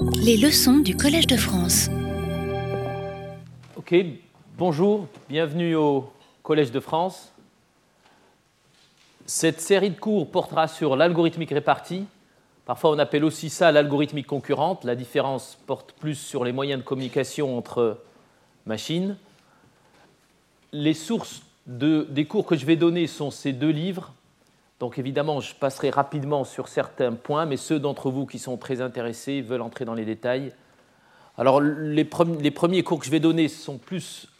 Les leçons du Collège de France. Ok, bonjour, bienvenue au Collège de France. Cette série de cours portera sur l'algorithmique répartie. Parfois on appelle aussi ça l'algorithmique concurrente. La différence porte plus sur les moyens de communication entre machines. Les sources des cours que je vais donner sont ces deux livres. Donc évidemment, je passerai rapidement sur certains points, mais ceux d'entre vous qui sont très intéressés veulent entrer dans les détails. Alors les, premiers cours que je vais donner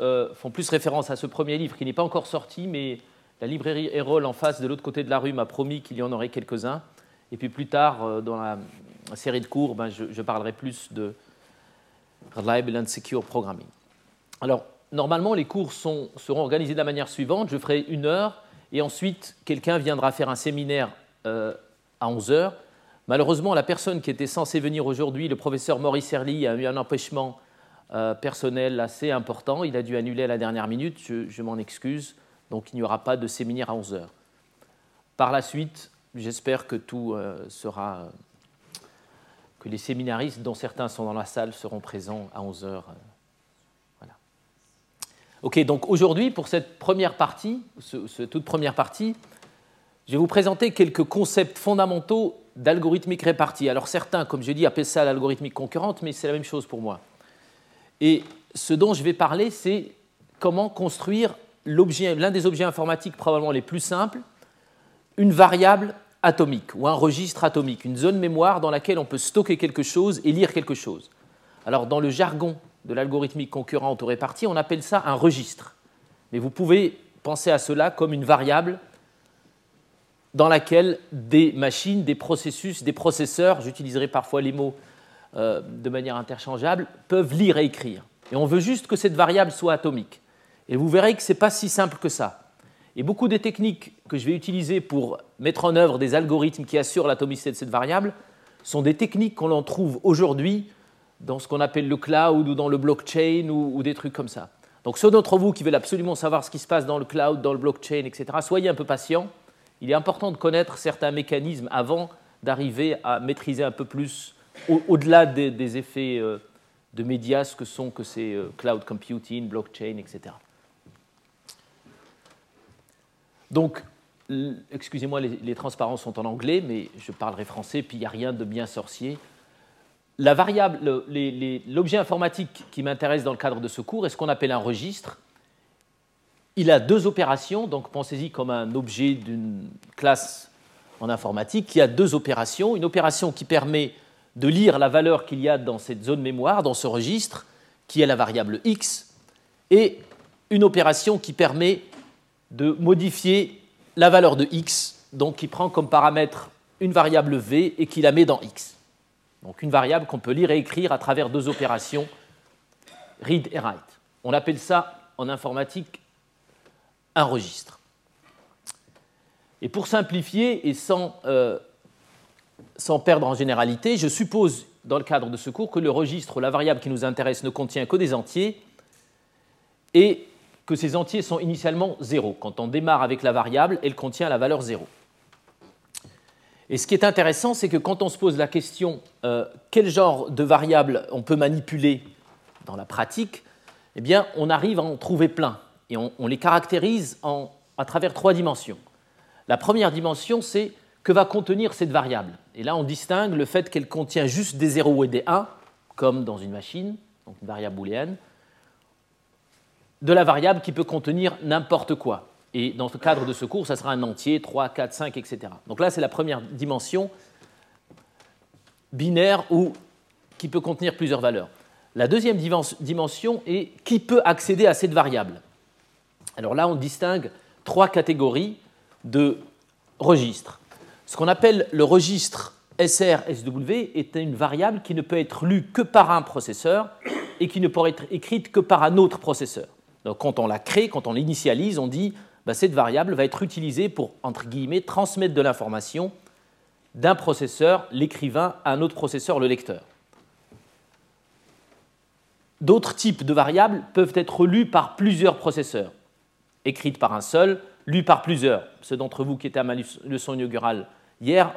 euh, font plus référence à ce premier livre qui n'est pas encore sorti, mais la librairie Erol en face de l'autre côté de la rue m'a promis qu'il y en aurait quelques-uns. Et puis plus tard, euh, dans la série de cours, ben, je, parlerai plus de Reliable and Secure Programming. Alors, normalement, les cours seront organisés de la manière suivante. Je ferai une heure et ensuite, quelqu'un viendra faire un séminaire euh, à 11 heures. Malheureusement, la personne qui était censée venir aujourd'hui, le professeur Maurice Herly, a eu un empêchement euh, personnel assez important. Il a dû annuler à la dernière minute. Je, m'en excuse. Donc, il n'y aura pas de séminaire à 11 heures. Par la suite, j'espère que tout euh, sera. que les séminaristes, dont certains sont dans la salle, seront présents à 11 heures. Ok, donc aujourd'hui, pour cette première partie, cette toute première partie, je vais vous présenter quelques concepts fondamentaux d'algorithmique répartie. Alors certains, comme je dis, appellent ça l'algorithmique concurrente, mais c'est la même chose pour moi. Et ce dont je vais parler, c'est comment construire l'un des objets informatiques probablement les plus simples, une variable atomique ou un registre atomique, une zone mémoire dans laquelle on peut stocker quelque chose et lire quelque chose. Alors dans le jargon de l'algorithmique concurrente ou répartie, on appelle ça un registre. Mais vous pouvez penser à cela comme une variable dans laquelle des machines, des processus, des processeurs, j'utiliserai parfois les mots euh, de manière interchangeable, peuvent lire et écrire. Et on veut juste que cette variable soit atomique. Et vous verrez que ce n'est pas si simple que ça. Et beaucoup des techniques que je vais utiliser pour mettre en œuvre des algorithmes qui assurent l'atomicité de cette variable sont des techniques qu'on en trouve aujourd'hui dans ce qu'on appelle le cloud ou dans le blockchain ou, des trucs comme ça. Donc ceux d'entre vous qui veulent absolument savoir ce qui se passe dans le cloud, dans le blockchain, etc., soyez un peu patients. Il est important de connaître certains mécanismes avant d'arriver à maîtriser un peu plus, au-delà des, effets euh, de médias, ce que sont que ces euh, cloud computing, blockchain, etc. Donc, excusez-moi, les, les transparences sont en anglais, mais je parlerai français, puis il n'y a rien de bien sorcier l'objet informatique qui m'intéresse dans le cadre de ce cours est ce qu'on appelle un registre. Il a deux opérations, donc pensez-y comme un objet d'une classe en informatique qui a deux opérations. Une opération qui permet de lire la valeur qu'il y a dans cette zone mémoire, dans ce registre, qui est la variable x, et une opération qui permet de modifier la valeur de x, donc qui prend comme paramètre une variable v et qui la met dans x. Donc une variable qu'on peut lire et écrire à travers deux opérations, read et write. On appelle ça en informatique un registre. Et pour simplifier et sans, euh, sans perdre en généralité, je suppose dans le cadre de ce cours que le registre, la variable qui nous intéresse, ne contient que des entiers et que ces entiers sont initialement zéro. Quand on démarre avec la variable, elle contient la valeur zéro. Et ce qui est intéressant, c'est que quand on se pose la question euh, quel genre de variables on peut manipuler dans la pratique, eh bien, on arrive à en trouver plein. Et on, les caractérise à travers trois dimensions. La première dimension, c'est que va contenir cette variable. Et là, on distingue le fait qu'elle contient juste des 0 et des 1, comme dans une machine, donc une variable booléenne, de la variable qui peut contenir n'importe quoi. Et dans le cadre de ce cours, ça sera un entier, 3, 4, 5, etc. Donc là, c'est la première dimension binaire ou qui peut contenir plusieurs valeurs. La deuxième dimension est qui peut accéder à cette variable. Alors là, on distingue trois catégories de registres. Ce qu'on appelle le registre SR-SW est une variable qui ne peut être lue que par un processeur et qui ne peut être écrite que par un autre processeur. Donc quand on la crée, quand on l'initialise, on dit bah, cette variable va être utilisée pour, transmettre de l'information d'un processeur, l'écrivain, à un autre processeur, le lecteur. D'autres types de variables peuvent être lues par plusieurs processeurs, écrites par un seul, lues par plusieurs. Ceux d'entre vous qui étaient à ma leçon inaugurale hier,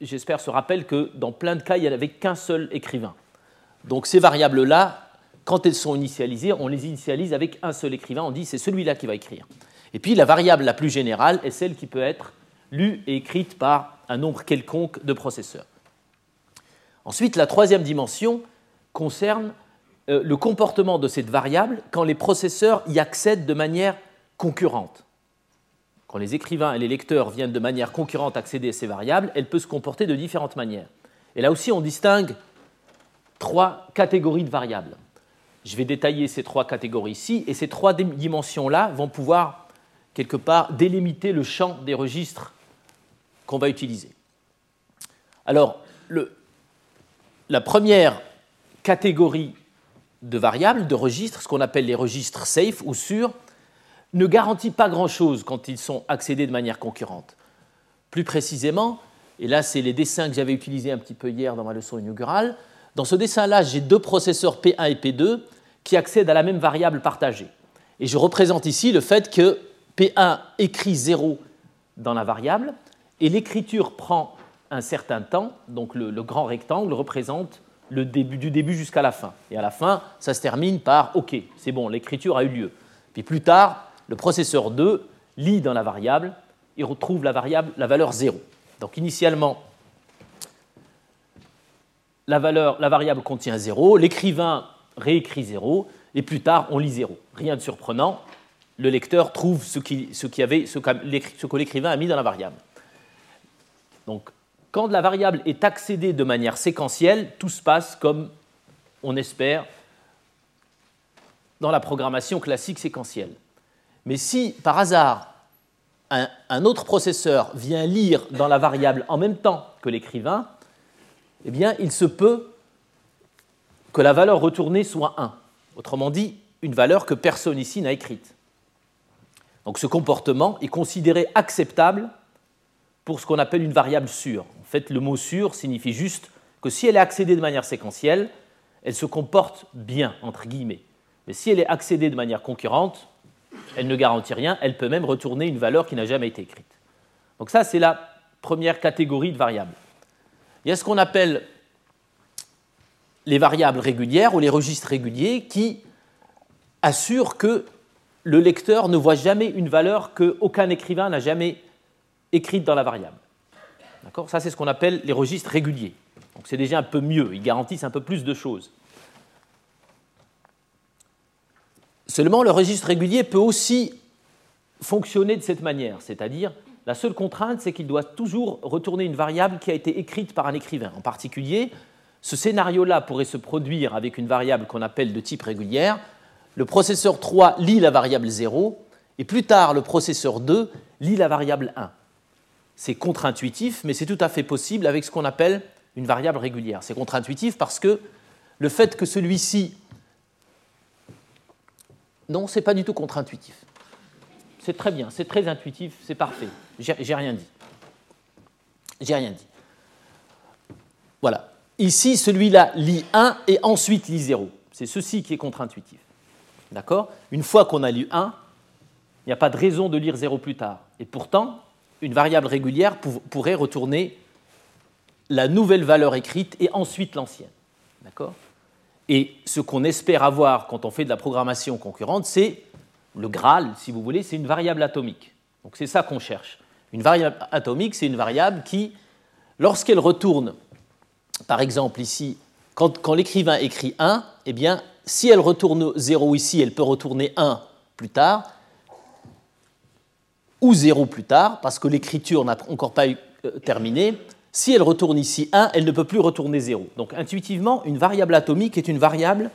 j'espère, se rappellent que dans plein de cas, il n'y avait qu'un seul écrivain. Donc ces variables-là, quand elles sont initialisées, on les initialise avec un seul écrivain, on dit c'est celui-là qui va écrire. Et puis la variable la plus générale est celle qui peut être lue et écrite par un nombre quelconque de processeurs. Ensuite, la troisième dimension concerne euh, le comportement de cette variable quand les processeurs y accèdent de manière concurrente. Quand les écrivains et les lecteurs viennent de manière concurrente accéder à ces variables, elle peut se comporter de différentes manières. Et là aussi, on distingue trois catégories de variables. Je vais détailler ces trois catégories ici, et ces trois dimensions-là vont pouvoir, quelque part, délimiter le champ des registres qu'on va utiliser. Alors, la première catégorie de variables, de registres, ce qu'on appelle les registres safe ou sûrs, ne garantit pas grand-chose quand ils sont accédés de manière concurrente. Plus précisément, et là c'est les dessins que j'avais utilisés un petit peu hier dans ma leçon inaugurale, dans ce dessin-là, j'ai deux processeurs P1 et P2 qui accèdent à la même variable partagée. Et je représente ici le fait que P1 écrit 0 dans la variable, et l'écriture prend un certain temps, donc le, grand rectangle représente du début jusqu'à la fin. Et à la fin, ça se termine par OK, c'est bon, l'écriture a eu lieu. Puis plus tard, le processeur 2 lit dans la variable et retrouve la, variable, la valeur 0. Donc initialement, la, valeur, la variable contient 0, l'écrivain réécrit 0, et plus tard, on lit 0. Rien de surprenant, le lecteur trouve ce, qui, avait, ce que l'écrivain a mis dans la variable. Donc, quand la variable est accédée de manière séquentielle, tout se passe comme on espère dans la programmation classique séquentielle. Mais si par hasard un, autre processeur vient lire dans la variable en même temps que l'écrivain, eh bien il se peut que la valeur retournée soit 1. Autrement dit, une valeur que personne ici n'a écrite. Donc ce comportement est considéré acceptable pour ce qu'on appelle une variable sûre. En fait, le mot sûr signifie juste que si elle est accédée de manière séquentielle, elle se comporte bien, entre guillemets. Mais si elle est accédée de manière concurrente, elle ne garantit rien, elle peut même retourner une valeur qui n'a jamais été écrite. Donc ça, c'est la première catégorie de variables. Il y a ce qu'on appelle les variables régulières ou les registres réguliers qui assurent que le lecteur ne voit jamais une valeur qu'aucun écrivain n'a jamais écrite dans la variable. D'accord? Ça, c'est ce qu'on appelle les registres réguliers. Donc c'est déjà un peu mieux, ils garantissent un peu plus de choses. Seulement, le registre régulier peut aussi fonctionner de cette manière, c'est-à-dire la seule contrainte, c'est qu'il doit toujours retourner une variable qui a été écrite par un écrivain. En particulier, ce scénario-là pourrait se produire avec une variable qu'on appelle de type régulière. Le processeur 3 lit la variable 0, et plus tard, le processeur 2 lit la variable 1. C'est contre-intuitif, mais c'est tout à fait possible avec ce qu'on appelle une variable régulière. C'est contre-intuitif parce que le fait que celui-ci non, ce n'est pas du tout contre-intuitif. C'est très bien, c'est très intuitif, c'est parfait. J'ai rien dit. J'ai rien dit. Voilà. Ici, celui-là lit 1 et ensuite lit 0. C'est ceci qui est contre-intuitif. D'accord? Une fois qu'on a lu 1, il n'y a pas de raison de lire 0 plus tard. Et pourtant, une variable régulière pourrait retourner la nouvelle valeur écrite et ensuite l'ancienne. D'accord? Et ce qu'on espère avoir quand on fait de la programmation concurrente, c'est le Graal, si vous voulez, c'est une variable atomique. Donc c'est ça qu'on cherche. Une variable atomique, c'est une variable qui, lorsqu'elle retourne, par exemple ici, quand, l'écrivain écrit 1, eh bien, si elle retourne 0 ici, elle peut retourner 1 plus tard, ou 0 plus tard, parce que l'écriture n'a encore pas eu, euh, terminé, si elle retourne ici 1, elle ne peut plus retourner 0. Donc intuitivement, une variable atomique est une variable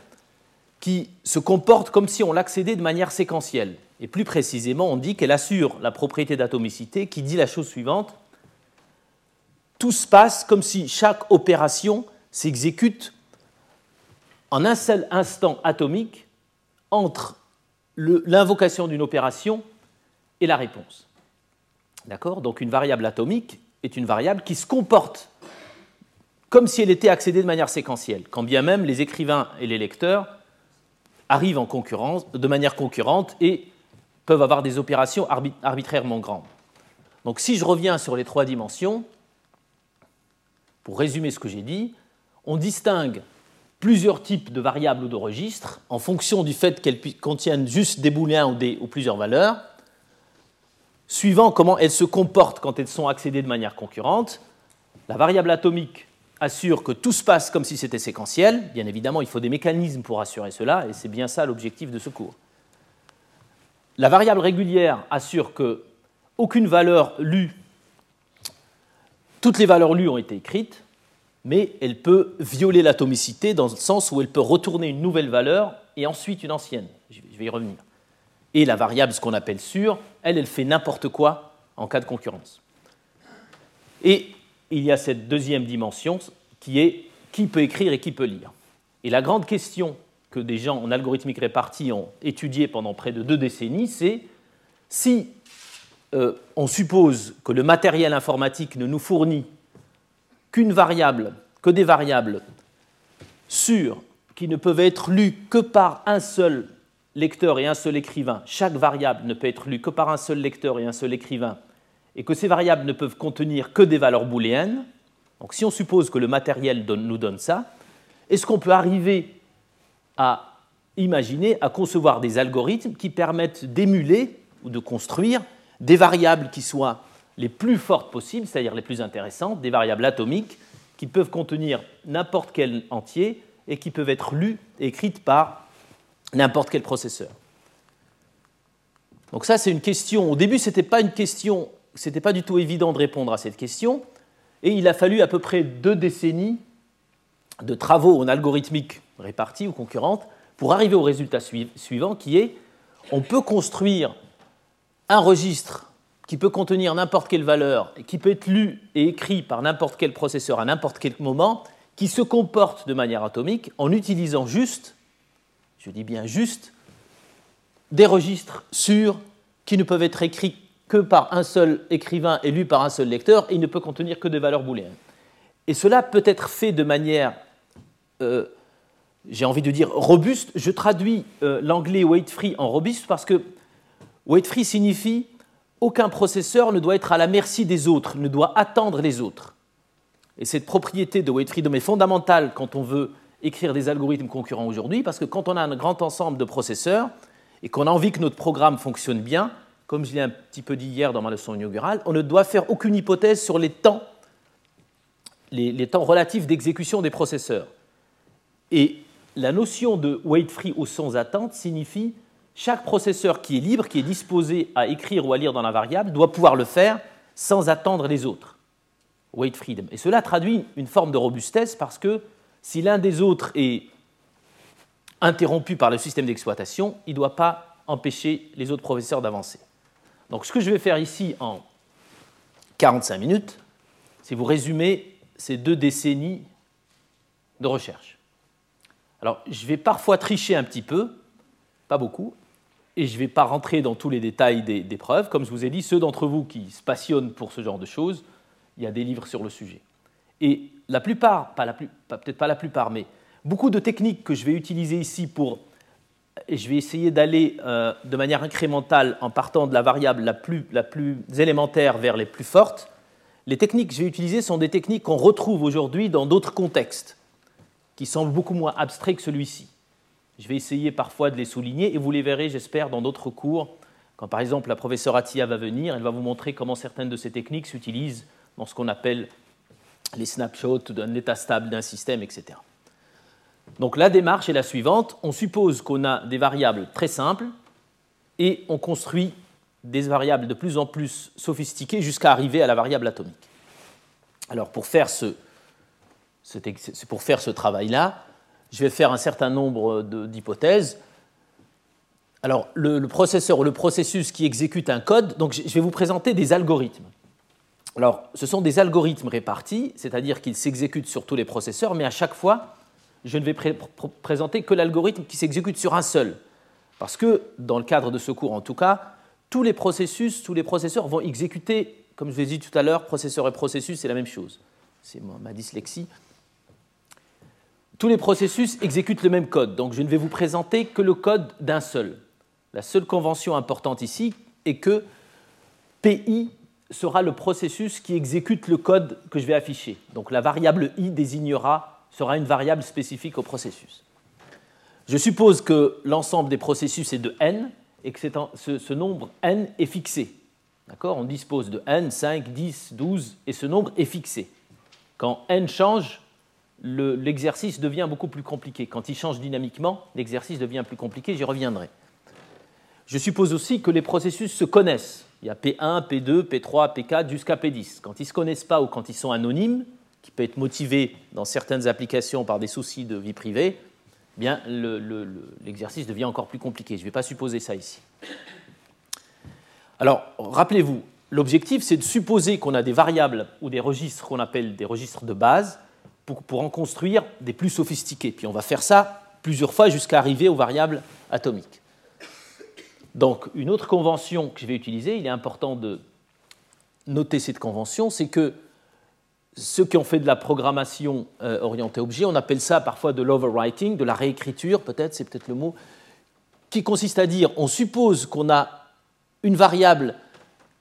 qui se comporte comme si on l'accédait de manière séquentielle. Et plus précisément, on dit qu'elle assure la propriété d'atomicité qui dit la chose suivante. Tout se passe comme si chaque opération s'exécute en un seul instant atomique entre l'invocation d'une opération et la réponse. D'accord? Donc une variable atomique est une variable qui se comporte comme si elle était accédée de manière séquentielle, quand bien même les écrivains et les lecteurs arrivent en concurrence, de manière concurrente et peuvent avoir des opérations arbitrairement grandes. Donc si je reviens sur les trois dimensions, pour résumer ce que j'ai dit, on distingue plusieurs types de variables ou de registres en fonction du fait qu'elles contiennent juste des booléens ou, ou plusieurs valeurs, suivant comment elles se comportent quand elles sont accédées de manière concurrente. La variable atomique assure que tout se passe comme si c'était séquentiel. Bien évidemment, il faut des mécanismes pour assurer cela, et c'est bien ça l'objectif de ce cours. La variable régulière assure que aucune valeur lue, toutes les valeurs lues ont été écrites, mais elle peut violer l'atomicité dans le sens où elle peut retourner une nouvelle valeur et ensuite une ancienne. Je vais y revenir. Et la variable, ce qu'on appelle sûre, elle, elle fait n'importe quoi en cas de concurrence. Et il y a cette deuxième dimension qui est qui peut écrire et qui peut lire. Et la grande question que des gens en algorithmique répartie ont étudiée pendant près de deux décennies, c'est si euh, on suppose que le matériel informatique ne nous fournit qu'une variable, que des variables sûres qui ne peuvent être lues que par un seul lecteur et un seul écrivain, chaque variable ne peut être lue que par un seul lecteur et un seul écrivain, et que ces variables ne peuvent contenir que des valeurs booléennes, donc si on suppose que le matériel nous donne ça, est-ce qu'on peut arriver à imaginer, à concevoir des algorithmes qui permettent d'émuler ou de construire des variables qui soient les plus fortes possibles, c'est-à-dire les plus intéressantes, des variables atomiques qui peuvent contenir n'importe quel entier et qui peuvent être lues et écrites par n'importe quel processeur. Donc ça, c'est une question. Au début, ce n'était pas une question, c'était pas du tout évident de répondre à cette question, et il a fallu à peu près deux décennies de travaux en algorithmique répartie ou concurrente pour arriver au résultat suivant, qui est on peut construire un registre qui peut contenir n'importe quelle valeur, qui peut être lu et écrit par n'importe quel processeur à n'importe quel moment, qui se comporte de manière atomique en utilisant juste, je dis bien juste, des registres sûrs qui ne peuvent être écrits que par un seul écrivain et lus par un seul lecteur, et il ne peut contenir que des valeurs booléennes. Et cela peut être fait de manière, euh, j'ai envie de dire, robuste. Je traduis euh, l'anglais weight free en robuste parce que weight free signifie aucun processeur ne doit être à la merci des autres, ne doit attendre les autres. Et cette propriété de weight freedom est fondamentale quand on veut écrire des algorithmes concurrents aujourd'hui, parce que quand on a un grand ensemble de processeurs et qu'on a envie que notre programme fonctionne bien, comme je l'ai un petit peu dit hier dans ma leçon inaugurale, on ne doit faire aucune hypothèse sur les temps, les, les temps relatifs d'exécution des processeurs. Et la notion de weight free ou sans attente signifie chaque processeur qui est libre, qui est disposé à écrire ou à lire dans la variable, doit pouvoir le faire sans attendre les autres. Wait freedom. Et cela traduit une forme de robustesse parce que si l'un des autres est interrompu par le système d'exploitation, il ne doit pas empêcher les autres professeurs d'avancer. Donc ce que je vais faire ici en 45 minutes, c'est vous résumer ces deux décennies de recherche. Alors je vais parfois tricher un petit peu, pas beaucoup, et je ne vais pas rentrer dans tous les détails des, preuves. Comme je vous ai dit, ceux d'entre vous qui se passionnent pour ce genre de choses, il y a des livres sur le sujet. Et la plupart, pas la plus, peut-être pas la plupart, mais beaucoup de techniques que je vais utiliser ici pour, et je vais essayer d'aller euh, de manière incrémentale en partant de la variable la plus, la plus élémentaire vers les plus fortes, les techniques que je vais utiliser sont des techniques qu'on retrouve aujourd'hui dans d'autres contextes, qui semblent beaucoup moins abstraits que celui-ci. Je vais essayer parfois de les souligner et vous les verrez, j'espère, dans d'autres cours. Quand par exemple la professeure Atia va venir, elle va vous montrer comment certaines de ces techniques s'utilisent dans ce qu'on appelle les snapshots d'un état stable d'un système, etc. Donc la démarche est la suivante. On suppose qu'on a des variables très simples et on construit des variables de plus en plus sophistiquées jusqu'à arriver à la variable atomique. Alors pour faire ce, pour faire ce travail-là, je vais faire un certain nombre d'hypothèses. Alors, le, processeur ou le processus qui exécute un code, donc je vais vous présenter des algorithmes. Alors, ce sont des algorithmes répartis, c'est-à-dire qu'ils s'exécutent sur tous les processeurs, mais à chaque fois, je ne vais présenter que l'algorithme qui s'exécute sur un seul. Parce que, dans le cadre de ce cours en tout cas, tous les processus, tous les processeurs vont exécuter, comme je vous ai dit tout à l'heure, processeur et processus, c'est la même chose. C'est ma dyslexie tous les processus exécutent le même code, donc je ne vais vous présenter que le code d'un seul. La seule convention importante ici est que PI sera le processus qui exécute le code que je vais afficher. Donc la variable i désignera sera une variable spécifique au processus. Je suppose que l'ensemble des processus est de n et que ce, nombre n est fixé. D'accord? On dispose de n, 5, 10, 12 et ce nombre est fixé. Quand n change, l'exercice devient beaucoup plus compliqué. Quand il change dynamiquement, l'exercice devient plus compliqué, j'y reviendrai. Je suppose aussi que les processus se connaissent. Il y a P1, P2, P3, P4 jusqu'à P10. Quand ils ne se connaissent pas ou quand ils sont anonymes, qui peut être motivé dans certaines applications par des soucis de vie privée, eh bien l'exercice devient encore plus compliqué. Je ne vais pas supposer ça ici. Alors, rappelez-vous, l'objectif, c'est de supposer qu'on a des variables ou des registres qu'on appelle des registres de base pour, en construire des plus sophistiqués. Puis on va faire ça plusieurs fois jusqu'à arriver aux variables atomiques. Donc, une autre convention que je vais utiliser, il est important de noter cette convention, c'est que ceux qui ont fait de la programmation euh, orientée objet, on appelle ça parfois de l'overwriting, de la réécriture, peut-être, c'est peut-être le mot, qui consiste à dire on suppose qu'on a une variable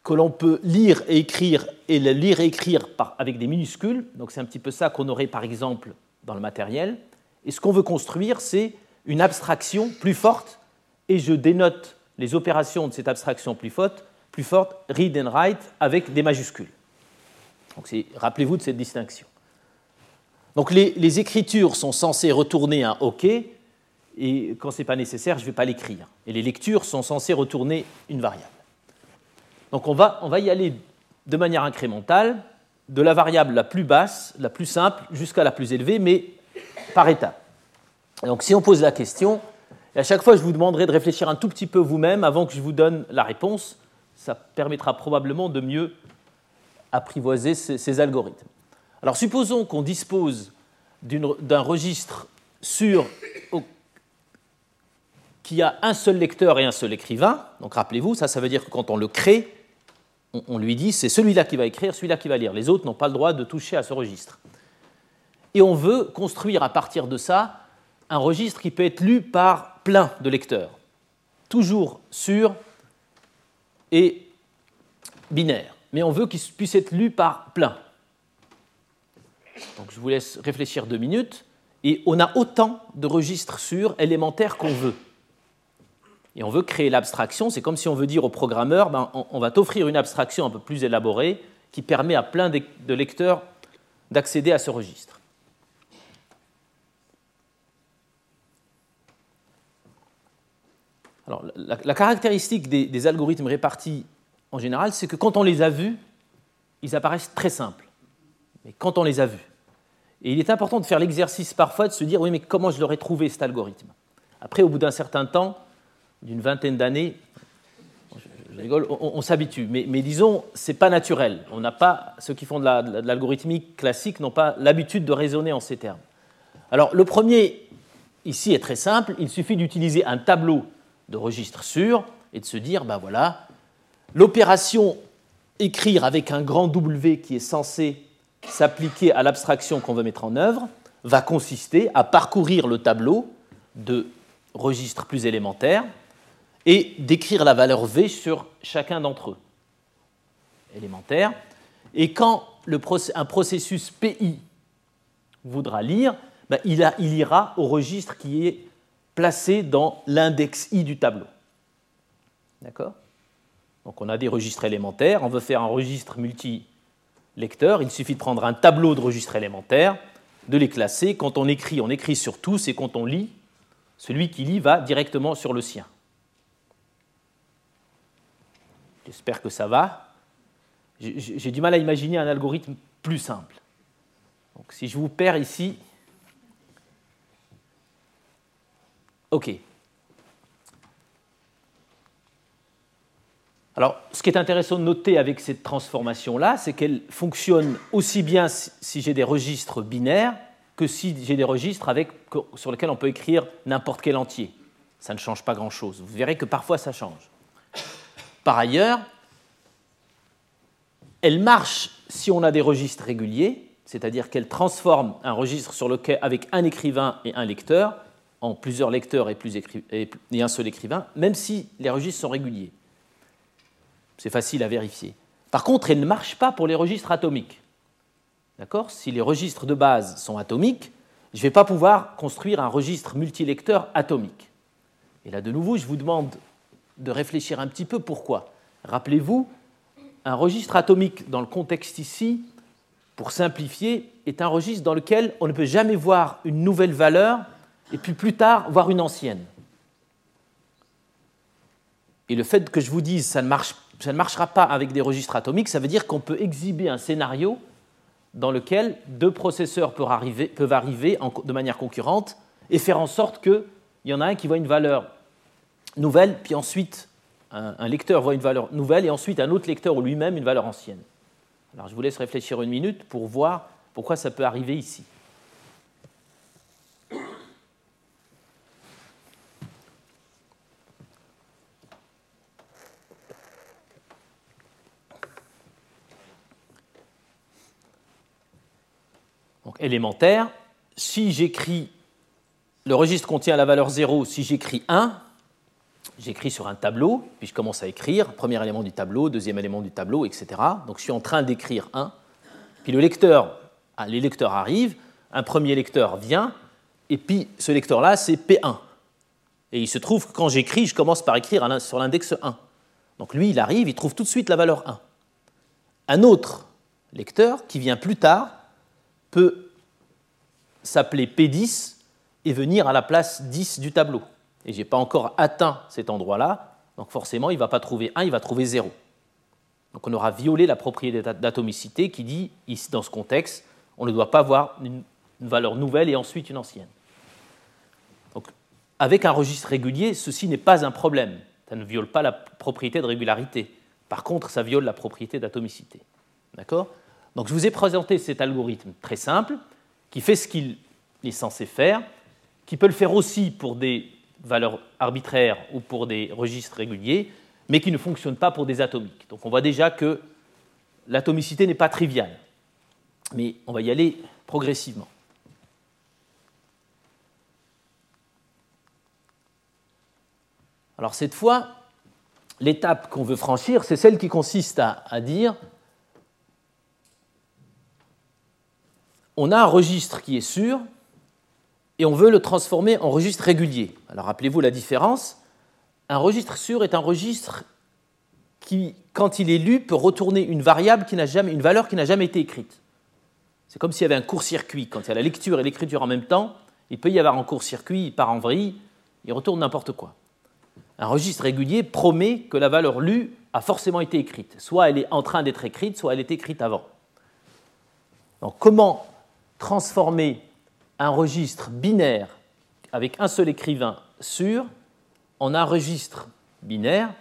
que l'on peut lire et écrire, et la lire et écrire avec des minuscules, donc c'est un petit peu ça qu'on aurait par exemple dans le matériel, et ce qu'on veut construire, c'est une abstraction plus forte, et je dénote les opérations de cette abstraction plus forte, plus forte read and write, avec des majuscules. Rappelez-vous de cette distinction. Donc les, écritures sont censées retourner un OK, et quand ce n'est pas nécessaire, je ne vais pas l'écrire. Et les lectures sont censées retourner une variable. Donc on va, on va y aller de manière incrémentale, de la variable la plus basse, la plus simple, jusqu'à la plus élevée, mais par étapes. Donc si on pose la question, et à chaque fois je vous demanderai de réfléchir un tout petit peu vous-même avant que je vous donne la réponse, ça permettra probablement de mieux apprivoiser ces, algorithmes. Alors supposons qu'on dispose d'un registre sur qui a un seul lecteur et un seul écrivain. Donc rappelez-vous, ça, ça veut dire que quand on le crée, on, lui dit c'est celui-là qui va écrire, celui-là qui va lire. Les autres n'ont pas le droit de toucher à ce registre. Et on veut construire à partir de ça un registre qui peut être lu par plein de lecteurs, toujours sûr et binaire mais on veut qu'il puisse être lu par plein. Donc je vous laisse réfléchir deux minutes. Et on a autant de registres sûrs élémentaires qu'on veut. Et on veut créer l'abstraction. C'est comme si on veut dire au programmeur, ben, on, va t'offrir une abstraction un peu plus élaborée qui permet à plein de lecteurs d'accéder à ce registre. Alors, la, caractéristique des algorithmes répartis en général, c'est que quand on les a vus, ils apparaissent très simples. Mais quand on les a vus. Et il est important de faire l'exercice parfois de se dire, oui, mais comment je l'aurais trouvé cet algorithme? Après, au bout d'un certain temps, d'une vingtaine d'années, on, s'habitue. Mais, mais, disons, c'est pas naturel. On n'a pas, ceux qui font de l'algorithmique classique n'ont pas l'habitude de raisonner en ces termes. Alors, le premier, ici, est très simple. Il suffit d'utiliser un tableau de registre sûr et de se dire, ben voilà, L'opération écrire avec un grand W qui est censé s'appliquer à l'abstraction qu'on veut mettre en œuvre va consister à parcourir le tableau de registres plus élémentaires et d'écrire la valeur V sur chacun d'entre eux. Élémentaire. Et quand un processus PI voudra lire, il, il ira au registre qui est placé dans l'index I du tableau. D'accord? Donc on a des registres élémentaires, on veut faire un registre multi-lecteur, il suffit de prendre un tableau de registres élémentaires, de les classer. Quand on écrit, on écrit sur tous, et quand on lit, celui qui lit va directement sur le sien. J'espère que ça va. J'ai du mal à imaginer un algorithme plus simple. Donc si je vous perds ici, OK. Alors, ce qui est intéressant de noter avec cette transformation-là, c'est qu'elle fonctionne aussi bien si j'ai des registres binaires que si j'ai des registres sur lesquels on peut écrire n'importe quel entier. Ça ne change pas grand-chose. Vous verrez que parfois ça change. Par ailleurs, elle marche si on a des registres réguliers, c'est-à-dire qu'elle transforme un registre sur lequel, avec un écrivain et un lecteur en plusieurs lecteurs et, un seul écrivain, même si les registres sont réguliers. C'est facile à vérifier. Par contre, elle ne marche pas pour les registres atomiques. D'accord? Si les registres de base sont atomiques, je ne vais pas pouvoir construire un registre multilecteur atomique. Et là, de nouveau, je vous demande de réfléchir un petit peu pourquoi. Rappelez-vous, un registre atomique dans le contexte ici, pour simplifier, est un registre dans lequel on ne peut jamais voir une nouvelle valeur et puis plus tard voir une ancienne. Et le fait que je vous dise ça ne, ça ne marchera pas avec des registres atomiques, ça veut dire qu'on peut exhiber un scénario dans lequel deux processeurs peuvent arriver de manière concurrente et faire en sorte qu'il y en a un qui voit une valeur nouvelle, puis ensuite un, lecteur voit une valeur nouvelle, et ensuite un autre lecteur ou lui-même une valeur ancienne. Alors je vous laisse réfléchir une minute pour voir pourquoi ça peut arriver ici. Donc élémentaire, si j'écris, le registre contient la valeur 0, si j'écris 1, j'écris sur un tableau, puis je commence à écrire, premier élément du tableau, deuxième élément du tableau, etc. Donc je suis en train d'écrire 1, puis le lecteur, ah, les lecteurs arrivent, un premier lecteur vient, et puis ce lecteur-là, c'est P1. Et il se trouve que quand j'écris, je commence par écrire sur l'index 1. Donc lui, il arrive, il trouve tout de suite la valeur 1. Un autre lecteur, qui vient plus tard, peut s'appeler P10 et venir à la place 10 du tableau et je n'ai pas encore atteint cet endroit-là, donc forcément, il ne va pas trouver 1, il va trouver 0. Donc on aura violé la propriété d'atomicité qui dit, ici, dans ce contexte, on ne doit pas avoir une valeur nouvelle et ensuite une ancienne. Donc, avec un registre régulier, ceci n'est pas un problème. Ça ne viole pas la propriété de régularité. Par contre, ça viole la propriété d'atomicité. D'accord? Donc je vous ai présenté cet algorithme très simple qui fait ce qu'il est censé faire, qui peut le faire aussi pour des valeurs arbitraires ou pour des registres réguliers, mais qui ne fonctionnent pas pour des atomiques. Donc on voit déjà que l'atomicité n'est pas triviale, mais on va y aller progressivement. Alors cette fois, l'étape qu'on veut franchir, c'est celle qui consiste à, à, dire on a un registre qui est sûr, et on veut le transformer en registre régulier. Alors rappelez-vous la différence. Un registre sûr est un registre qui, quand il est lu, peut retourner une variable qui n'a jamais, une valeur qui n'a jamais été écrite. C'est comme s'il y avait un court-circuit. Quand il y a la lecture et l'écriture en même temps, il peut y avoir un court-circuit, il part en vrille, il retourne n'importe quoi. Un registre régulier promet que la valeur lue a forcément été écrite. Soit elle est en train d'être écrite, soit elle est écrite avant. Donc comment transformer un registre binaire avec un seul écrivain sûr en un registre binaire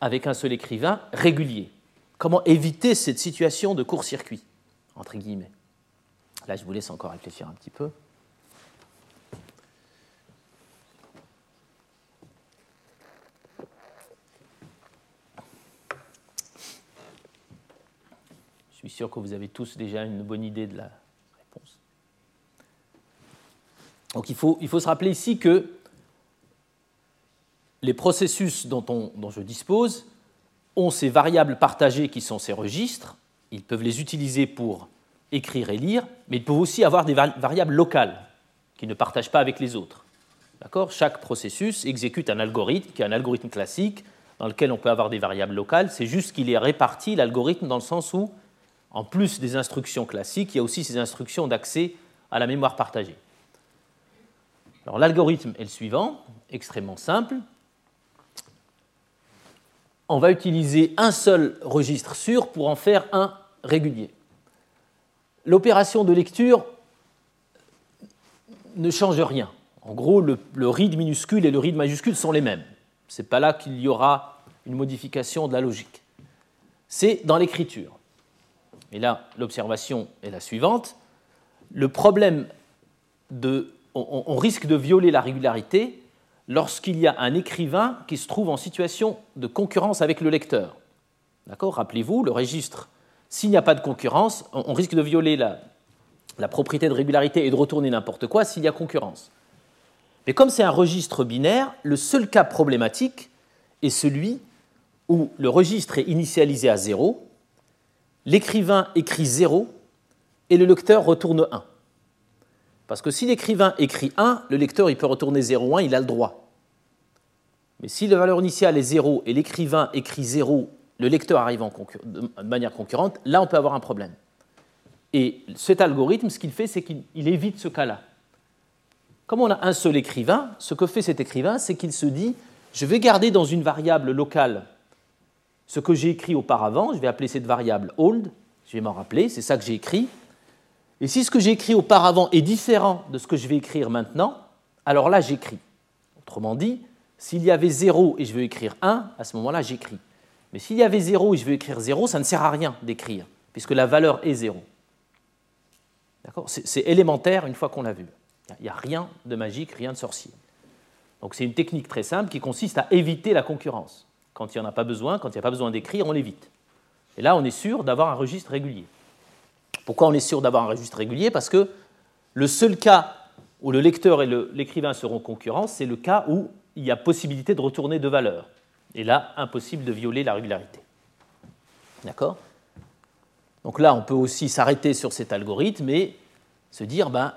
avec un seul écrivain régulier. Comment éviter cette situation de court-circuit, entre guillemets? Là, je vous laisse encore réfléchir un petit peu. Je suis sûr que vous avez tous déjà une bonne idée de la Il faut, se rappeler ici que les processus dont, je dispose ont ces variables partagées qui sont ces registres. Ils peuvent les utiliser pour écrire et lire, mais ils peuvent aussi avoir des variables locales qui ne partagent pas avec les autres. Chaque processus exécute un algorithme qui est un algorithme classique dans lequel on peut avoir des variables locales. C'est juste qu'il est réparti, l'algorithme, dans le sens où, en plus des instructions classiques, il y a aussi ces instructions d'accès à la mémoire partagée. L'algorithme est le suivant, extrêmement simple. On va utiliser un seul registre sûr pour en faire un régulier. L'opération de lecture ne change rien. En gros, le, read minuscule et le read majuscule sont les mêmes. Ce n'est pas là qu'il y aura une modification de la logique. C'est dans l'écriture. Et là, l'observation est la suivante. Le problème de on, risque de violer la régularité lorsqu'il y a un écrivain qui se trouve en situation de concurrence avec le lecteur. D'accord? Rappelez-vous, le registre, s'il n'y a pas de concurrence, on, risque de violer la, la propriété de régularité et de retourner n'importe quoi s'il y a concurrence. Mais comme c'est un registre binaire, le seul cas problématique est celui où le registre est initialisé à 0, l'écrivain écrit 0 et le lecteur retourne 1. Parce que si l'écrivain écrit 1, le lecteur il peut retourner 0, 1, il a le droit. Mais si la valeur initiale est 0 et l'écrivain écrit 0, le lecteur arrive en de manière concurrente, là on peut avoir un problème. Et cet algorithme, ce qu'il fait, c'est qu'il évite ce cas-là. Comme on a un seul écrivain, ce que fait cet écrivain, c'est qu'il se dit, je vais garder dans une variable locale ce que j'ai écrit auparavant, je vais appeler cette variable old, je vais m'en rappeler, c'est ça que j'ai écrit. Et si ce que j'ai écrit auparavant est différent de ce que je vais écrire maintenant, alors là j'écris. Autrement dit, s'il y avait 0 et je veux écrire 1, à ce moment-là j'écris. Mais s'il y avait 0 et je veux écrire 0, ça ne sert à rien d'écrire, puisque la valeur est 0. C'est élémentaire une fois qu'on l'a vu. Il n'y a rien de magique, rien de sorcier. Donc c'est une technique très simple qui consiste à éviter la concurrence. Quand il n'y en a pas besoin, quand il n'y a pas besoin d'écrire, on l'évite. Et là, on est sûr d'avoir un registre régulier. Pourquoi on est sûr d'avoir un registre régulier? Parce que le seul cas où le lecteur et l'écrivain seront concurrents, c'est le cas où il y a possibilité de retourner deux valeurs. Et là, impossible de violer la régularité. D'accord? Donc là, on peut aussi s'arrêter sur cet algorithme et se dire, ben,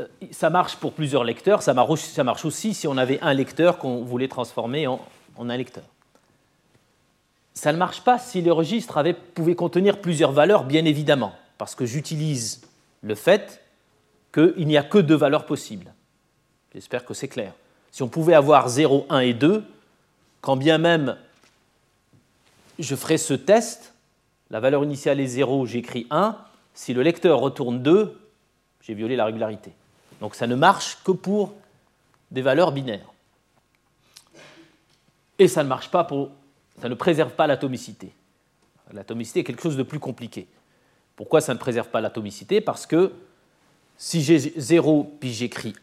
euh, ça marche pour plusieurs lecteurs, ça marche, aussi si on avait un lecteur qu'on voulait transformer en, un lecteur. Ça ne marche pas si le registre pouvait contenir plusieurs valeurs, bien évidemment, parce que j'utilise le fait qu'il n'y a que deux valeurs possibles. J'espère que c'est clair. Si on pouvait avoir 0, 1 et 2, quand bien même je ferais ce test, la valeur initiale est 0, j'écris 1, si le lecteur retourne 2, j'ai violé la régularité. Donc ça ne marche que pour des valeurs binaires. Et ça ne marche pas pour. ça ne préserve pas l'atomicité. L'atomicité est quelque chose de plus compliqué. Pourquoi ça ne préserve pas l'atomicité? Parce que si j'ai 0 puis j'écris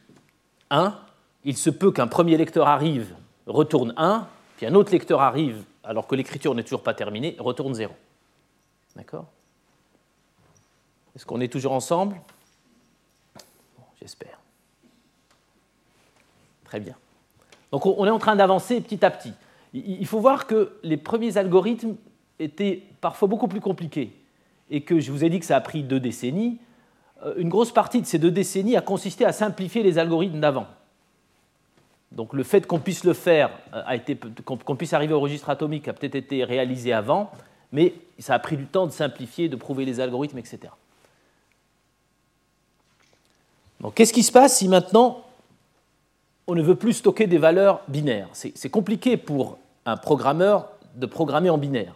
1, il se peut qu'un premier lecteur arrive, retourne 1, puis un autre lecteur arrive alors que l'écriture n'est toujours pas terminée, retourne 0. D'accord? Est-ce qu'on est toujours ensemble? J'espère. Très bien. Donc on est en train d'avancer petit à petit. Il faut voir que les premiers algorithmes étaient parfois beaucoup plus compliqués et que je vous ai dit que ça a pris deux décennies. Euh, une grosse partie de ces deux décennies a consisté à simplifier les algorithmes d'avant. Donc le fait qu'on puisse le faire, euh, qu'on puisse arriver au registre atomique a peut-être été réalisé avant, mais ça a pris du temps de simplifier, de prouver les algorithmes, etc qu'est-ce qui se passe si maintenant on ne veut plus stocker des valeurs binaires? C'est compliqué pour un programmeur de programmer en binaire.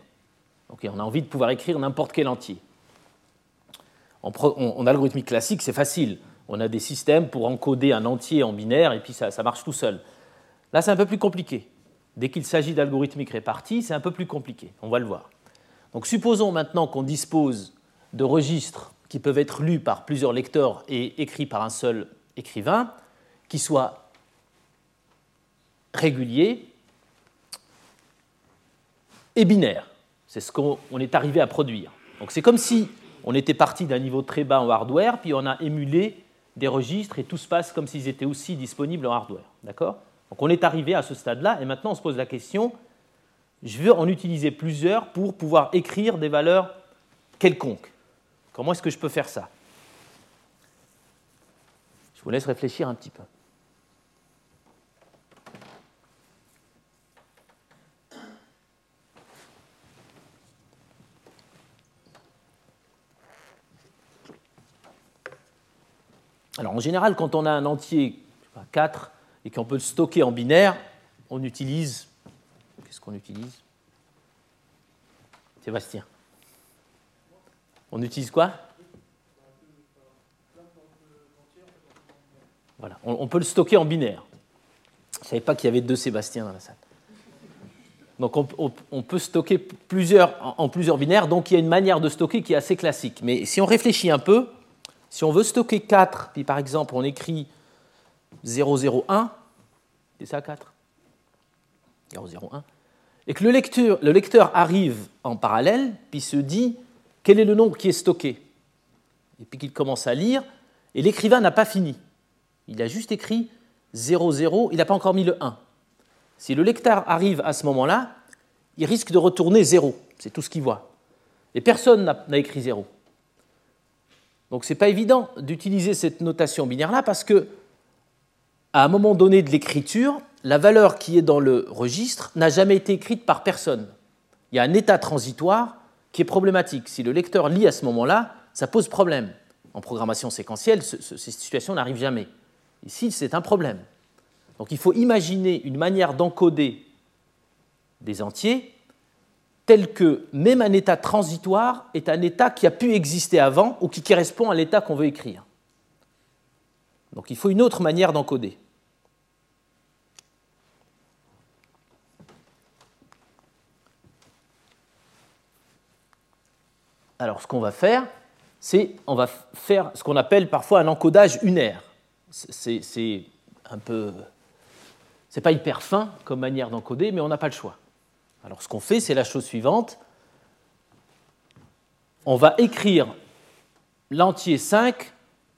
On a envie de pouvoir écrire n'importe quel entier. En, algorithmique classique, c'est facile. On a des systèmes pour encoder un entier en binaire et puis ça, marche tout seul. Là, c'est un peu plus compliqué. Dès qu'il s'agit d'algorithmique répartie, c'est un peu plus compliqué. On va le voir. Donc supposons maintenant qu'on dispose de registres qui peuvent être lus par plusieurs lecteurs et écrits par un seul écrivain, qui soient réguliers et binaires. C'est ce qu'on est arrivé à produire. Donc c'est comme si on était parti d'un niveau très bas en hardware, puis on a émulé des registres et tout se passe comme s'ils étaient aussi disponibles en hardware. D'accord? Donc on est arrivé à ce stade-là et maintenant on se pose la question je veux en utiliser plusieurs pour pouvoir écrire des valeurs quelconques. Comment est-ce que je peux faire ça? Je vous laisse réfléchir un petit peu. Alors en général, quand on a un entier 4 et qu'on peut le stocker en binaire, on utilise. Qu'est-ce qu'on utilise? Sébastien on utilise quoi? Voilà, on, peut le stocker en binaire. Je ne savais pas qu'il y avait deux Sébastien dans la salle. Donc on, peut stocker plusieurs, en, plusieurs binaires, donc il y a une manière de stocker qui est assez classique. Mais si on réfléchit un peu, si on veut stocker 4, puis par exemple on écrit 001, c'est ça 4 001, et que le lecteur, le lecteur arrive en parallèle, puis se dit quel est le nombre qui est stocké? Et puis qu'il commence à lire, et l'écrivain n'a pas fini. Il a juste écrit 00, il n'a pas encore mis le 1. Si le lecteur arrive à ce moment-là, il risque de retourner 0, c'est tout ce qu'il voit. Et personne n'a écrit 0. Donc ce n'est pas évident d'utiliser cette notation binaire-là parce que à un moment donné de l'écriture, la valeur qui est dans le registre n'a jamais été écrite par personne. Il y a un état transitoire qui est problématique. Si le lecteur lit à ce moment-là, ça pose problème. En programmation séquentielle, ces situations n'arrivent jamais. Ici, c'est un problème. Donc il faut imaginer une manière d'encoder des entiers tel que même un état transitoire est un état qui a pu exister avant ou qui correspond à l'état qu'on veut écrire. Donc il faut une autre manière d'encoder. Alors ce qu'on va faire, c'est on va faire ce qu'on appelle parfois un encodage unaire. C'est un peu, c'est pas hyper fin comme manière d'encoder, mais on n'a pas le choix. Alors ce qu'on fait, c'est la chose suivante. On va écrire l'entier 5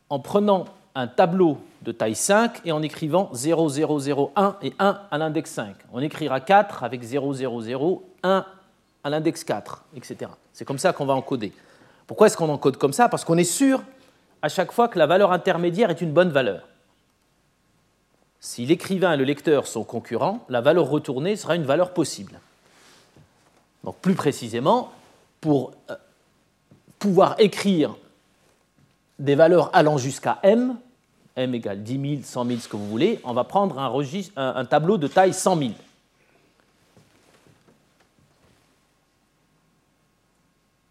en prenant un tableau de taille 5 et en écrivant 0, 0, 0, 1 et 1 à l'index 5. On écrira 4 avec 0, 0, 0, 1 à l'index 4, etc. C'est comme ça qu'on va encoder. Pourquoi est-ce qu'on encode comme ça? Parce qu'on est sûr à chaque fois que la valeur intermédiaire est une bonne valeur. Si l'écrivain et le lecteur sont concurrents, la valeur retournée sera une valeur possible. Plus précisément, pour euh, pouvoir écrire des valeurs allant jusqu'à m, m égale 10 000, 100 000, ce que vous voulez, on va prendre un, un tableau de taille 100 000.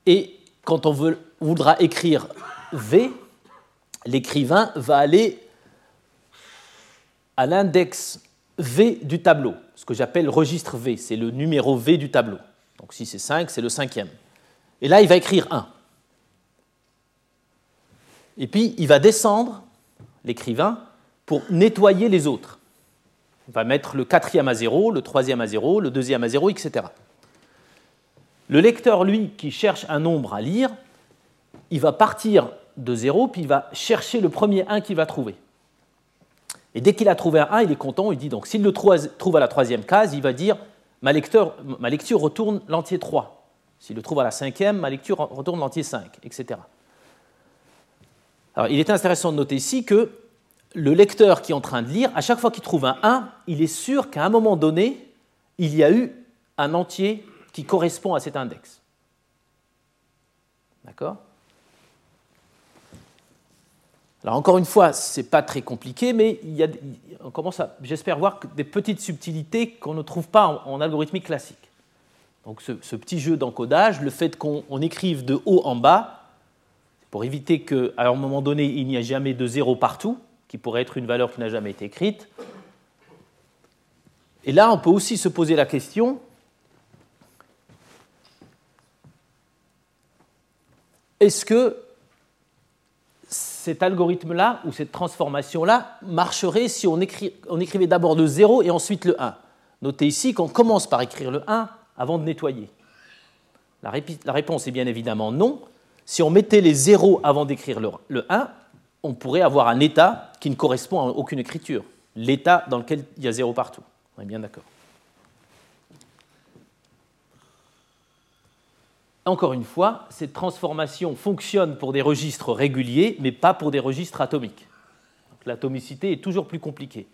Et quand on voudra écrire V, l'écrivain va aller à l'index V du tableau, ce que j'appelle registre V, c'est le numéro V du tableau. Donc si c'est 5, c'est le cinquième. Et là, il va écrire 1. Et puis, il va descendre, l'écrivain, pour nettoyer les autres. Il va mettre le quatrième à 0, le troisième à 0, le deuxième à 0, etc. Le lecteur, lui, qui cherche un nombre à lire, il va partir de 0, puis il va chercher le premier 1 qu'il va trouver. Et dès qu'il a trouvé un 1, il est content, il dit donc, s'il le trouve à la troisième case, il va dire ma, lecture retourne l'entier 3. S'il le trouve à la cinquième, ma lecture retourne l'entier 5, etc. Alors, il est intéressant de noter ici que le lecteur qui est en train de lire, à chaque fois qu'il trouve un 1, il est sûr qu'à un moment donné, il y a eu un entier qui correspond à cet index. D'accord? Alors encore une fois, ce n'est pas très compliqué, mais on commence à, j'espère voir des petites subtilités qu'on ne trouve pas en, algorithmique classique. Donc ce, petit jeu d'encodage, le fait qu'on écrive de haut en bas, pour éviter qu'à un moment donné, il n'y ait jamais de zéro partout, qui pourrait être une valeur qui n'a jamais été écrite. Et là, on peut aussi se poser la question, est-ce que cet algorithme-là ou cette transformation-là marcherait si on, écrivait d'abord le 0 et ensuite le 1 Notez ici qu'on commence par écrire le 1 avant de nettoyer. La, réponse est bien évidemment non. Si on mettait les 0 avant d'écrire le, le 1, on pourrait avoir un état qui ne correspond à aucune écriture, l'état dans lequel il y a 0 partout. On est bien d'accord. Encore une fois, cette transformation fonctionne pour des registres réguliers, mais pas pour des registres atomiques. L'atomicité est toujours plus compliquée.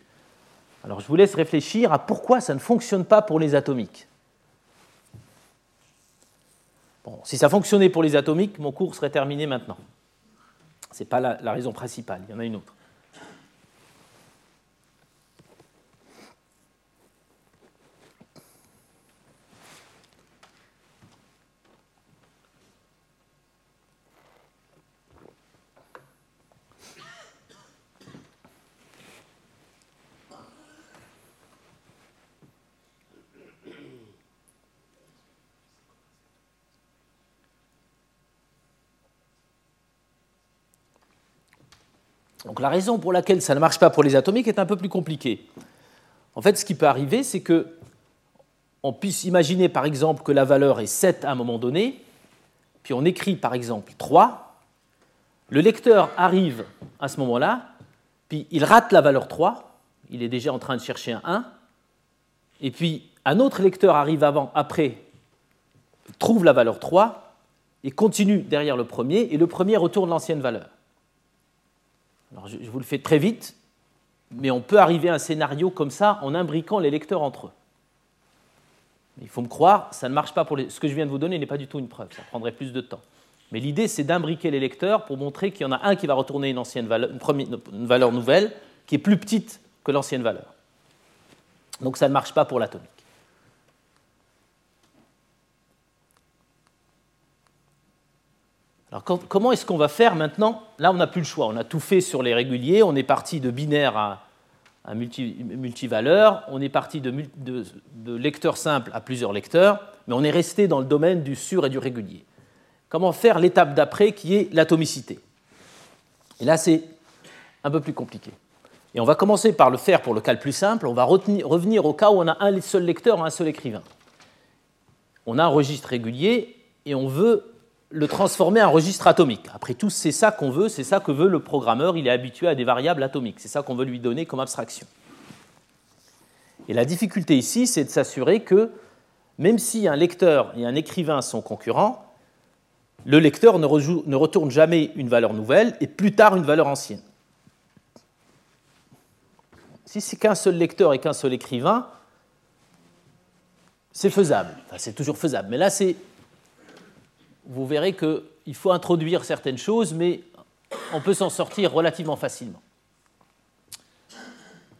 Alors je vous laisse réfléchir à pourquoi ça ne fonctionne pas pour les atomiques. Bon, si ça fonctionnait pour les atomiques, mon cours serait terminé maintenant. Ce n'est pas la raison principale, il y en a une autre. Donc la raison pour laquelle ça ne marche pas pour les atomiques est un peu plus compliquée. En fait, ce qui peut arriver, c'est que on puisse imaginer par exemple que la valeur est 7 à un moment donné, puis on écrit par exemple 3, le lecteur arrive à ce moment-là, puis il rate la valeur 3, il est déjà en train de chercher un 1, et puis un autre lecteur arrive avant, après, trouve la valeur 3, et continue derrière le premier, et le premier retourne l'ancienne valeur. Je, vous le fais très vite, mais on peut arriver à un scénario comme ça en imbriquant les lecteurs entre eux. Il faut me croire, ça ne marche pas pour. Ce que je viens de vous donner n'est pas du tout une preuve, ça prendrait plus de temps. Mais l'idée, c'est d'imbriquer les lecteurs pour montrer qu'il y en a un qui va retourner une, valeur, une valeur nouvelle qui est plus petite que l'ancienne valeur. Donc ça ne marche pas pour l'atomique. Alors comment est-ce qu'on va faire maintenant? Là, on n'a plus le choix. On a tout fait sur les réguliers. On est parti de binaire à, multivaleur. On est parti de, lecteurs simples à plusieurs lecteurs. Mais on est resté dans le domaine du sur et du régulier. Comment faire l'étape d'après qui est l'atomicité? Et là, c'est un peu plus compliqué. Et on va commencer par le faire pour le cas le plus simple. On va revenir au cas où on a un seul lecteur, un seul écrivain. On a un registre régulier et on veut le transformer en registre atomique. Après tout, c'est ça qu'on veut, c'est ça que veut le programmeur. Il est habitué à des variables atomiques. C'est ça qu'on veut lui donner comme abstraction. Et la difficulté ici, c'est de s'assurer que même si un lecteur et un écrivain sont concurrents, le lecteur ne, ne retourne jamais une valeur nouvelle et plus tard une valeur ancienne. Si c'est qu'un seul lecteur et qu'un seul écrivain, c'est faisable. C'est toujours faisable. Mais là, c'est. Vous verrez qu'il faut introduire certaines choses, mais on peut s'en sortir relativement facilement.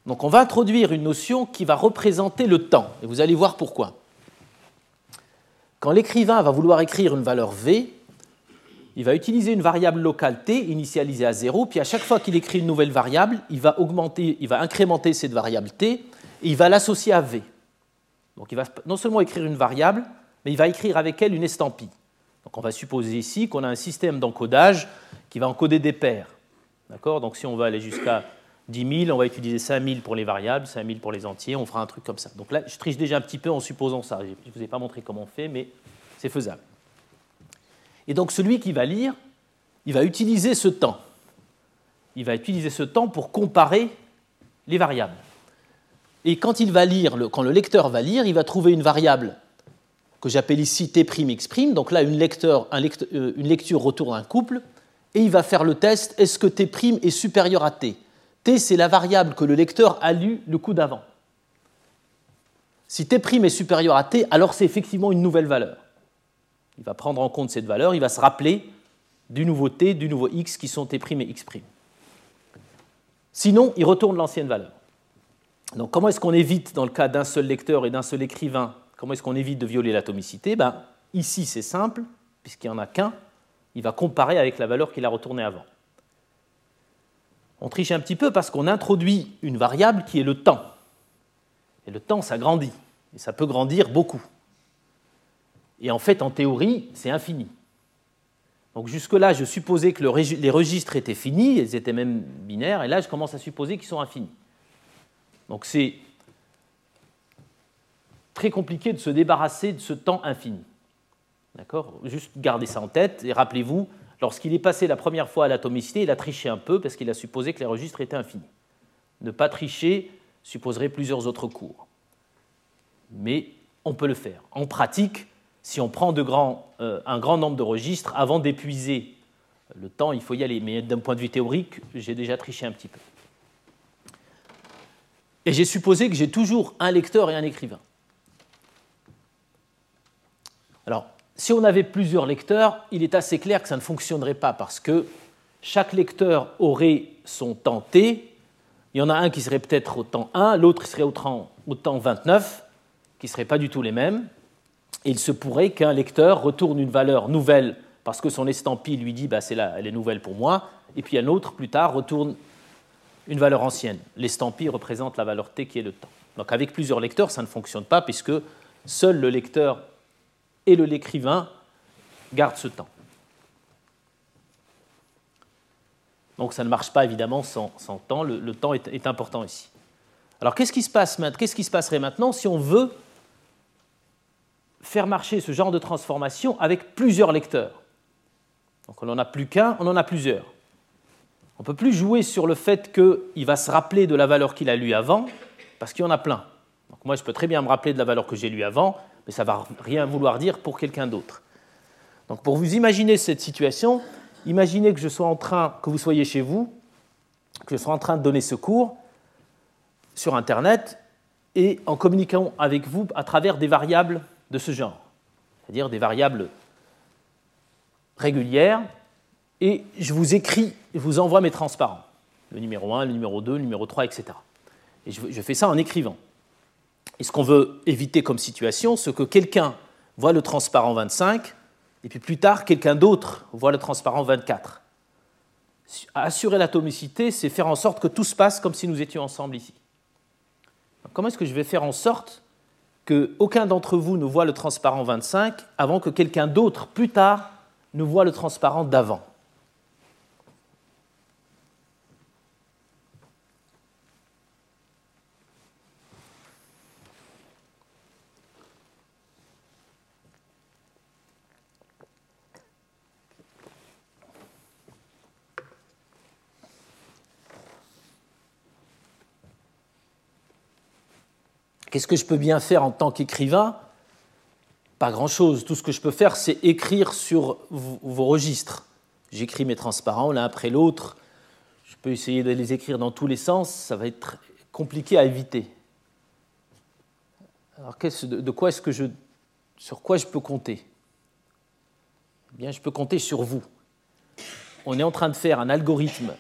Donc, on va introduire une notion qui va représenter le temps. Et vous allez voir pourquoi. Quand l'écrivain va vouloir écrire une valeur V, il va utiliser une variable locale t initialisée à 0, puis à chaque fois qu'il écrit une nouvelle variable, il va, augmenter, il va incrémenter cette variable t et il va l'associer à v. Donc il va non seulement écrire une variable, mais il va écrire avec elle une estampille. Donc on va supposer ici qu'on a un système d'encodage qui va encoder des paires. D'accord? Donc si on va aller jusqu'à 10 000, on va utiliser 5 000 pour les variables, 5 000 pour les entiers, on fera un truc comme ça. Donc là, je triche déjà un petit peu en supposant ça. Je ne vous ai pas montré comment on fait, mais c'est faisable. Et donc celui qui va lire, il va utiliser ce temps. Il va utiliser ce temps pour comparer les variables. Et quand il va lire, quand le lecteur va lire, il va trouver une variable que j'appelle ici T'X'. Donc là, une, euh, lecture retourne un couple, et il va faire le test est-ce que T' est supérieur à T? T, c'est la variable que le lecteur a lue le coup d'avant. Si T' est supérieur à T, alors c'est effectivement une nouvelle valeur. Il va prendre en compte cette valeur, il va se rappeler du nouveau t, du nouveau x qui sont t' et x'. Sinon, il retourne l'ancienne valeur. Donc comment est-ce qu'on évite, dans le cas d'un seul lecteur et d'un seul écrivain, comment est-ce qu'on évite de violer l'atomicité? Ben, Ici, c'est simple, puisqu'il n'y en a qu'un, il va comparer avec la valeur qu'il a retournée avant. On triche un petit peu parce qu'on introduit une variable qui est le temps. Et le temps, ça grandit. Et ça peut grandir beaucoup. Et en fait, en théorie, c'est infini. Donc jusque-là, je supposais que les registres étaient finis, ils étaient même binaires, et là, je commence à supposer qu'ils sont infinis. Donc c'est très compliqué de se débarrasser de ce temps infini. D'accord? Juste gardez ça en tête et rappelez-vous, lorsqu'il est passé la première fois à l'atomicité, il a triché un peu parce qu'il a supposé que les registres étaient infinis. Ne pas tricher supposerait plusieurs autres cours. Mais on peut le faire. En pratique, si on prend euh, un grand nombre de registres, avant d'épuiser le temps, il faut y aller. Mais d'un point de vue théorique, j'ai déjà triché un petit peu. Et j'ai supposé que j'ai toujours un lecteur et un écrivain. Alors, si on avait plusieurs lecteurs, il est assez clair que ça ne fonctionnerait pas parce que chaque lecteur aurait son temps t. Il y en a un qui serait peut-être au temps 1, l'autre serait au temps, au temps 29, qui ne seraient pas du tout les mêmes il se pourrait qu'un lecteur retourne une valeur nouvelle parce que son estampille lui dit bah, là, elle est nouvelle pour moi, et puis un autre plus tard retourne une valeur ancienne. L'estampille représente la valeur t qui est le temps. Donc avec plusieurs lecteurs, ça ne fonctionne pas puisque seul le lecteur et l'écrivain gardent ce temps. Donc ça ne marche pas évidemment sans, temps. Le, temps est, important ici. Alors qu'est-ce qui, se qu'est-ce qui se passerait maintenant si on veut faire marcher ce genre de transformation avec plusieurs lecteurs? Donc on n'en a plus qu'un, on en a plusieurs. On ne peut plus jouer sur le fait qu'il va se rappeler de la valeur qu'il a lue avant, parce qu'il y en a plein. moi, je peux très bien me rappeler de la valeur que j'ai lue avant, mais ça ne va rien vouloir dire pour quelqu'un d'autre. Donc pour vous imaginer cette situation, imaginez que je sois en train, que vous soyez chez vous, que je sois en train de donner ce cours sur Internet et en communiquant avec vous à travers des variables de ce genre, c'est-à-dire des variables régulières, et je vous écris, je vous envoie mes transparents, le numéro 1, le numéro 2, le numéro 3, etc. Et je fais ça en écrivant. Et ce qu'on veut éviter comme situation, c'est que quelqu'un voit le transparent 25, et puis plus tard, quelqu'un d'autre voit le transparent 24. Assurer l'atomicité, c'est faire en sorte que tout se passe comme si nous étions ensemble ici. Comment est-ce que je vais faire en sorte qu'aucun d'entre vous ne voit le transparent 25 avant que quelqu'un d'autre, plus tard, ne voit le transparent d'avant? Qu'est-ce que je peux bien faire en tant qu'écrivain? Pas grand-chose. Tout ce que je peux faire, c'est écrire sur vos registres. J'écris mes transparents l'un après l'autre. Je peux essayer de les écrire dans tous les sens. Ça va être compliqué à éviter. Alors, de quoi est-ce que je, sur quoi je peux compter? Eh Bien, je peux compter sur vous. On est en train de faire un algorithme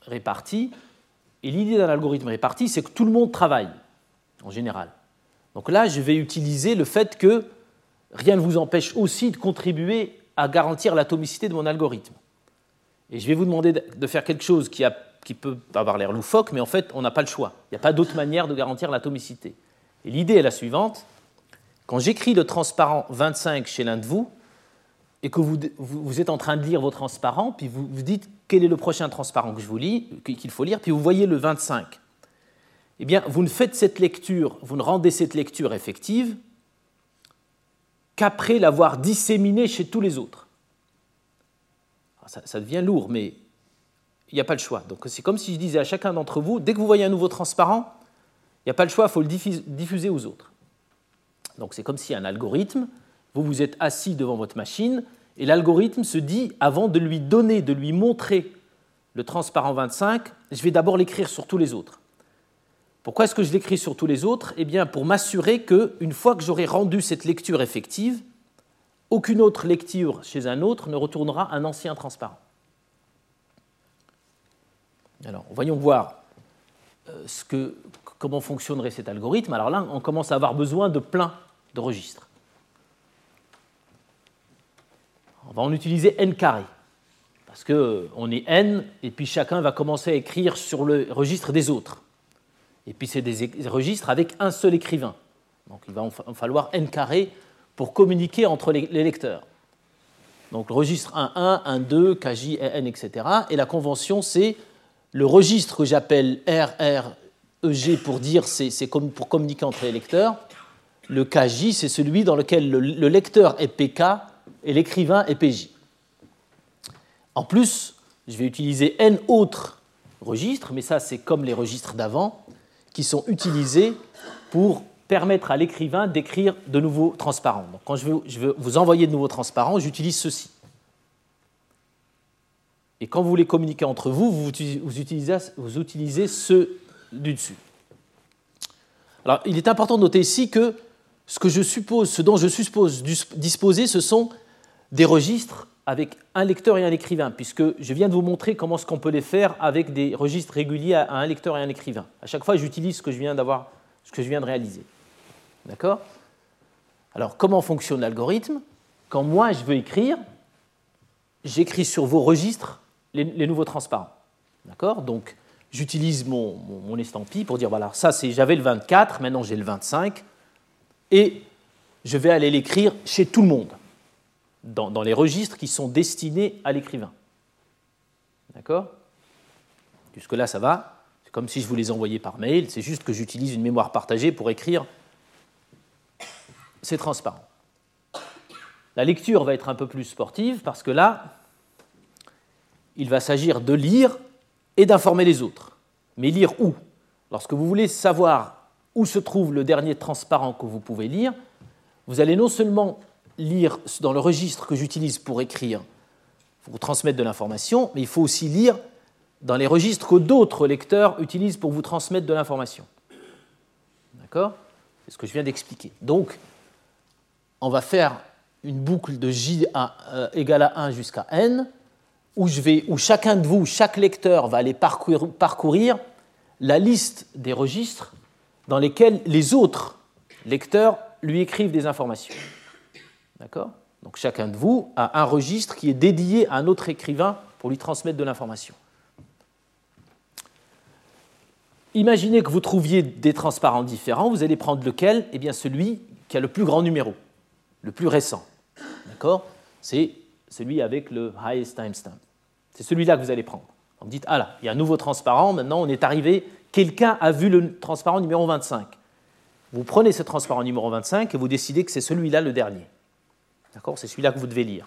réparti, et l'idée d'un algorithme réparti, c'est que tout le monde travaille en général. Donc là, je vais utiliser le fait que rien ne vous empêche aussi de contribuer à garantir l'atomicité de mon algorithme. Et je vais vous demander de faire quelque chose qui, peut avoir l'air loufoque, mais en fait, on n'a pas le choix. Il n'y a pas d'autre manière de garantir l'atomicité. Et l'idée est la suivante. Quand j'écris le transparent 25 chez l'un de vous, et que vous, êtes en train de lire vos transparents, puis vous vous dites quel est le prochain transparent que je vous lis, qu'il faut lire, puis vous voyez le 25 eh bien, vous ne faites cette lecture, vous ne rendez cette lecture effective qu'après l'avoir disséminée chez tous les autres. Ah, ça, devient lourd, mais il n'y a pas le choix. Donc c'est comme si je disais à chacun d'entre vous, dès que vous voyez un nouveau transparent, il n'y a pas le choix, il faut le diffuser aux autres. Donc c'est comme si un algorithme, vous vous êtes assis devant votre machine, et l'algorithme se dit, avant de lui donner, de lui montrer le transparent 25, je vais d'abord l'écrire sur tous les autres. Pourquoi est-ce que je l'écris sur tous les autres? Eh bien, pour m'assurer qu'une fois que j'aurai rendu cette lecture effective, aucune autre lecture chez un autre ne retournera un ancien transparent. Alors, voyons voir euh, que, comment fonctionnerait cet algorithme. Alors là, on commence à avoir besoin de plein de registres. On va en utiliser n carré, parce qu'on est n, et puis chacun va commencer à écrire sur le registre des autres. Et puis c'est des registres avec un seul écrivain. Donc il va en falloir n carré pour communiquer entre les lecteurs. Donc le registre 1.1, 1.2, KJ, N, etc. Et la convention, c'est le registre que j'appelle RREG pour dire c'est pour communiquer entre les lecteurs. Le KJ, c'est celui dans lequel le, le lecteur est PK et l'écrivain est PJ. En plus, je vais utiliser N autres registres, mais ça c'est comme les registres d'avant qui sont utilisés pour permettre à l'écrivain d'écrire de nouveaux transparents. Donc, quand je veux, je veux, vous envoyer de nouveaux transparents, j'utilise ceci. Et quand vous voulez communiquer entre vous, vous utilisez, vous utilisez ceux du dessus. Alors, il est important de noter ici que ce, que je suppose, ce dont je suppose disposer, ce sont des registres avec un lecteur et un écrivain, puisque je viens de vous montrer comment est-ce qu'on peut les faire avec des registres réguliers à un lecteur et un écrivain. À chaque fois, j'utilise ce que je viens d'avoir, ce que je viens de réaliser. D'accord? Alors, comment fonctionne l'algorithme? Quand moi, je veux écrire, j'écris sur vos registres les, nouveaux transparents. D'accord? Donc, j'utilise mon, mon, estampille pour dire, voilà, ça, c'est, j'avais le 24, maintenant j'ai le 25, et je vais aller l'écrire chez tout le monde dans, les registres qui sont destinés à l'écrivain. D'accord? Jusque-là, ça va. C'est comme si je vous les envoyais par mail. C'est juste que j'utilise une mémoire partagée pour écrire. C'est transparent. La lecture va être un peu plus sportive parce que là, il va s'agir de lire et d'informer les autres. Mais lire où? Lorsque vous voulez savoir où se trouve le dernier transparent que vous pouvez lire, vous allez non seulement lire dans le registre que j'utilise pour écrire, pour transmettre de l'information, mais il faut aussi lire dans les registres que d'autres lecteurs utilisent pour vous transmettre de l'information. D'accord? C'est ce que je viens d'expliquer. Donc, on va faire une boucle de J euh, égale à 1 jusqu'à n, où, je vais, où chacun de vous, chaque lecteur va aller parcourir, parcourir la liste des registres dans lesquels les autres lecteurs lui écrivent des informations. D'accord? Donc chacun de vous a un registre qui est dédié à un autre écrivain pour lui transmettre de l'information. Imaginez que vous trouviez des transparents différents, vous allez prendre lequel? Eh bien celui qui a le plus grand numéro, le plus récent. D'accord? C'est celui avec le highest timestamp. C'est celui-là que vous allez prendre. Vous me dites, ah là, il y a un nouveau transparent, maintenant on est arrivé, quelqu'un a vu le transparent numéro 25. Vous prenez ce transparent numéro 25 et vous décidez que c'est celui-là le dernier. D'accord? C'est celui-là que vous devez lire.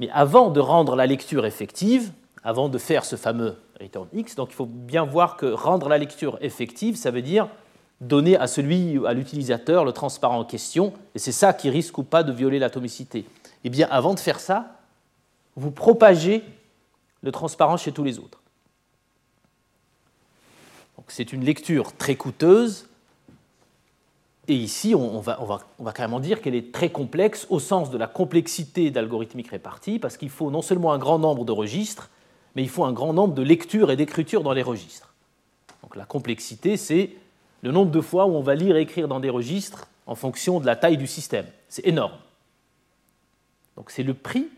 Mais avant de rendre la lecture effective, avant de faire ce fameux return x, donc il faut bien voir que rendre la lecture effective, ça veut dire donner à celui, à l'utilisateur, le transparent en question, et c'est ça qui risque ou pas de violer l'atomicité. Eh bien, avant de faire ça, vous propagez le transparent chez tous les autres. C'est une lecture très coûteuse, et ici, on va, carrément dire qu'elle est très complexe au sens de la complexité d'algorithmique répartie, parce qu'il faut non seulement un grand nombre de registres, mais il faut un grand nombre de lectures et d'écritures dans les registres. Donc la complexité, c'est le nombre de fois où on va lire et écrire dans des registres en fonction de la taille du système. C'est énorme. Donc c'est le prix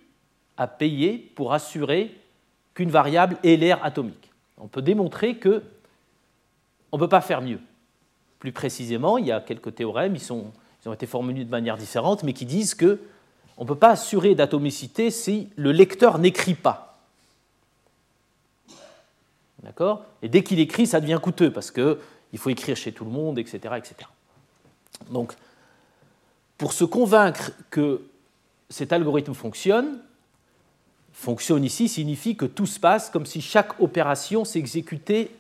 à payer pour assurer qu'une variable ait l'air atomique. On peut démontrer que on ne peut pas faire mieux. Plus précisément, il y a quelques théorèmes, ils, ont été formulés de manière différente, mais qui disent que on ne peut pas assurer d'atomicité si le lecteur n'écrit pas. D'accord? Et dès qu'il écrit, ça devient coûteux parce que il faut écrire chez tout le monde, etc. etc. Donc, pour se convaincre que cet algorithme fonctionne, fonctionne ici signifie que tout se passe comme si chaque opération s'exécutait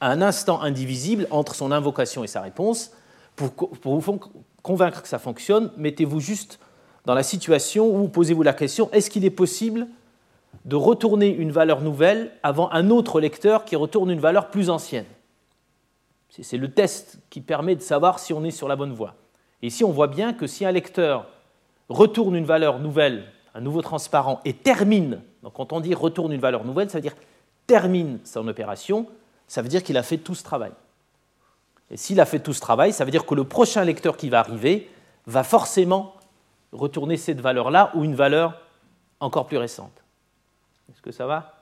un instant indivisible entre son invocation et sa réponse. Pour, pour vous convaincre que ça fonctionne, mettez-vous juste dans la situation où posez-vous la question est-ce qu'il est possible de retourner une valeur nouvelle avant un autre lecteur qui retourne une valeur plus ancienne? C'est le test qui permet de savoir si on est sur la bonne voie. Et ici, on voit bien que si un lecteur retourne une valeur nouvelle, un nouveau transparent, et termine, donc quand on dit retourne une valeur nouvelle, ça veut dire termine son opération, ça veut dire qu'il a fait tout ce travail. Et s'il a fait tout ce travail, ça veut dire que le prochain lecteur qui va arriver va forcément retourner cette valeur-là ou une valeur encore plus récente. Est-ce que ça va?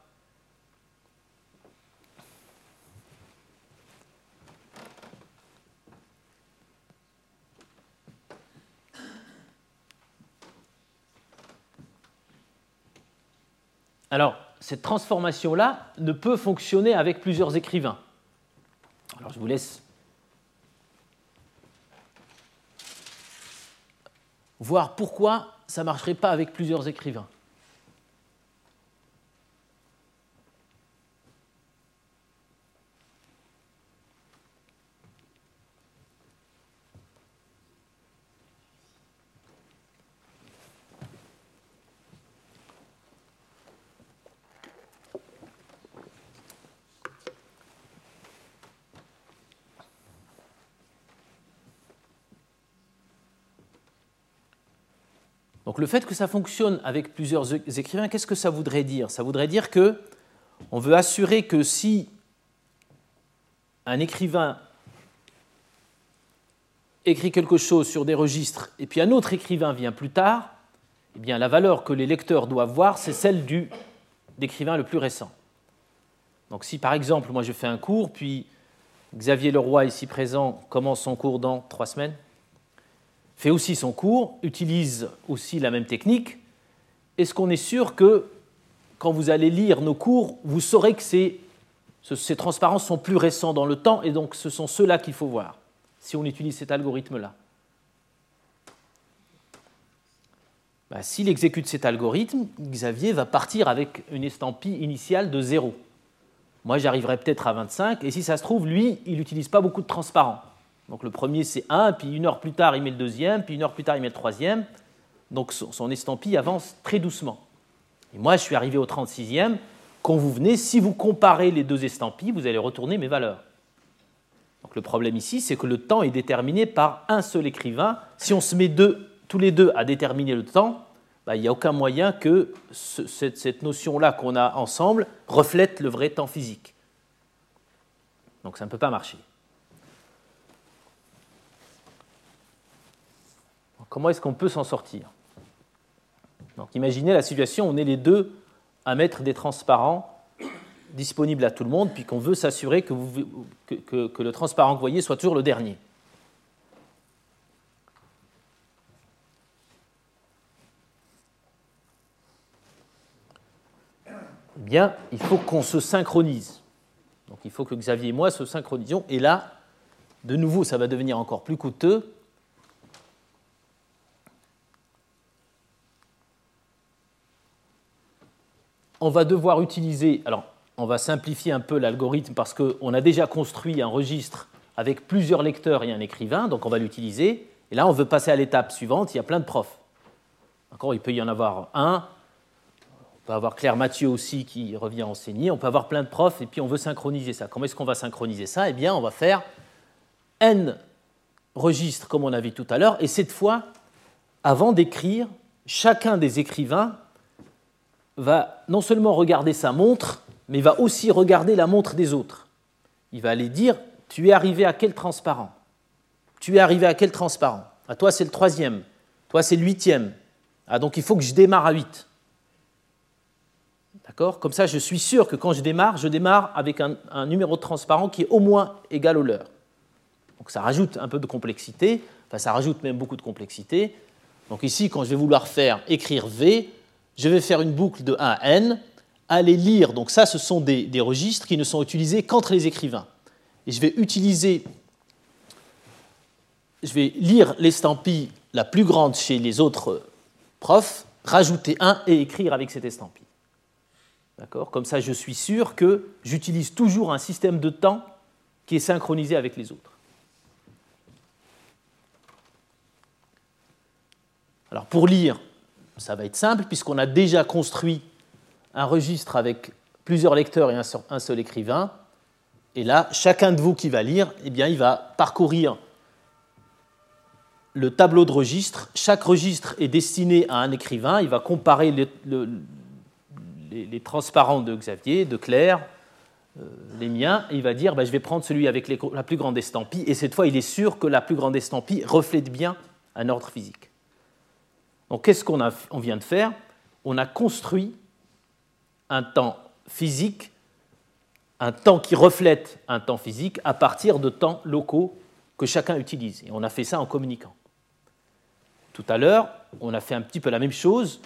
Alors, cette transformation-là ne peut fonctionner avec plusieurs écrivains. Alors, je vous laisse voir pourquoi ça ne marcherait pas avec plusieurs écrivains. Donc le fait que ça fonctionne avec plusieurs écrivains, qu'est-ce que ça voudrait dire? Ça voudrait dire que on veut assurer que si un écrivain écrit quelque chose sur des registres et puis un autre écrivain vient plus tard, eh bien la valeur que les lecteurs doivent voir, c'est celle du d'écrivain le plus récent. Donc si par exemple moi je fais un cours, puis Xavier Leroy ici présent commence son cours dans trois semaines, fait aussi son cours, utilise aussi la même technique, est-ce qu'on est sûr que quand vous allez lire nos cours, vous saurez que ces, ces transparences sont plus récents dans le temps et donc ce sont ceux-là qu'il faut voir si on utilise cet algorithme-là? Bah, S'il exécute cet algorithme, Xavier va partir avec une estampille initiale de 0. Moi, j'arriverai peut-être à 25, et si ça se trouve, lui, il n'utilise pas beaucoup de transparents. Donc le premier c'est 1, puis une heure plus tard il met le deuxième, puis une heure plus tard il met le troisième. Donc son estampille avance très doucement. Et moi je suis arrivé au 36e. Quand vous venez, si vous comparez les deux estampilles, vous allez retourner mes valeurs. Donc le problème ici, c'est que le temps est déterminé par un seul écrivain. Si on se met tous les deux à déterminer le temps, bah, il n'y a aucun moyen que cette notion-là qu'on a ensemble reflète le vrai temps physique. Donc ça ne peut pas marcher. Comment est-ce qu'on peut s'en sortir Donc imaginez la situation, on est les deux à mettre des transparents disponibles à tout le monde, puis qu'on veut s'assurer que, le transparent que vous voyez soit toujours le dernier. Eh bien, il faut qu'on se synchronise. Donc il faut que Xavier et moi se synchronisions. Et là, de nouveau, ça va devenir encore plus coûteux. On va devoir utiliser, alors on va simplifier un peu l'algorithme parce qu'on a déjà construit un registre avec plusieurs lecteurs et un écrivain, donc on va l'utiliser. Et là, on veut passer à l'étape suivante, il y a plein de profs. Encore, il peut y en avoir un, on peut avoir Claire Mathieu aussi qui revient enseigner, on peut avoir plein de profs et puis on veut synchroniser ça. Comment est-ce qu'on va synchroniser ça? Eh bien, on va faire n registres comme on a vu tout à l'heure et cette fois, avant d'écrire, chacun des écrivains va non seulement regarder sa montre, mais va aussi regarder la montre des autres. Il va aller dire Tu es arrivé à quel transparent? Tu es arrivé à quel transparent? À toi, c'est le troisième. Toi, c'est le huitième. Ah, donc il faut que je démarre à huit. Comme ça, je suis sûr que quand je démarre, je démarre avec un, numéro de transparent qui est au moins égal au leur. Donc ça rajoute un peu de complexité, enfin ça rajoute même beaucoup de complexité. Donc ici, quand je vais vouloir faire écrire V, je vais faire une boucle de 1 à n, aller lire, donc ça ce sont des, registres qui ne sont utilisés qu'entre les écrivains. Et je vais utiliser, je vais lire l'estampille la plus grande chez les autres profs, rajouter 1 et écrire avec cette estampille. Comme ça, je suis sûr que j'utilise toujours un système de temps qui est synchronisé avec les autres. Alors pour lire, ça va être simple puisqu'on a déjà construit un registre avec plusieurs lecteurs et un seul écrivain. Et là, chacun de vous qui va lire, eh bien, il va parcourir le tableau de registres. Chaque registre est destiné à un écrivain. Il va comparer le, les, transparents de Xavier, de Claire, euh, les miens, et il va dire bah, je vais prendre celui avec la plus grande estampille, et cette fois il est sûr que la plus grande estampille reflète bien un ordre physique. Donc qu'est-ce qu'on on vient de faire? On a construit un temps physique, un temps qui reflète un temps physique à partir de temps locaux que chacun utilise. Et on a fait ça en communiquant. Tout à l'heure, on a fait un petit peu la même chose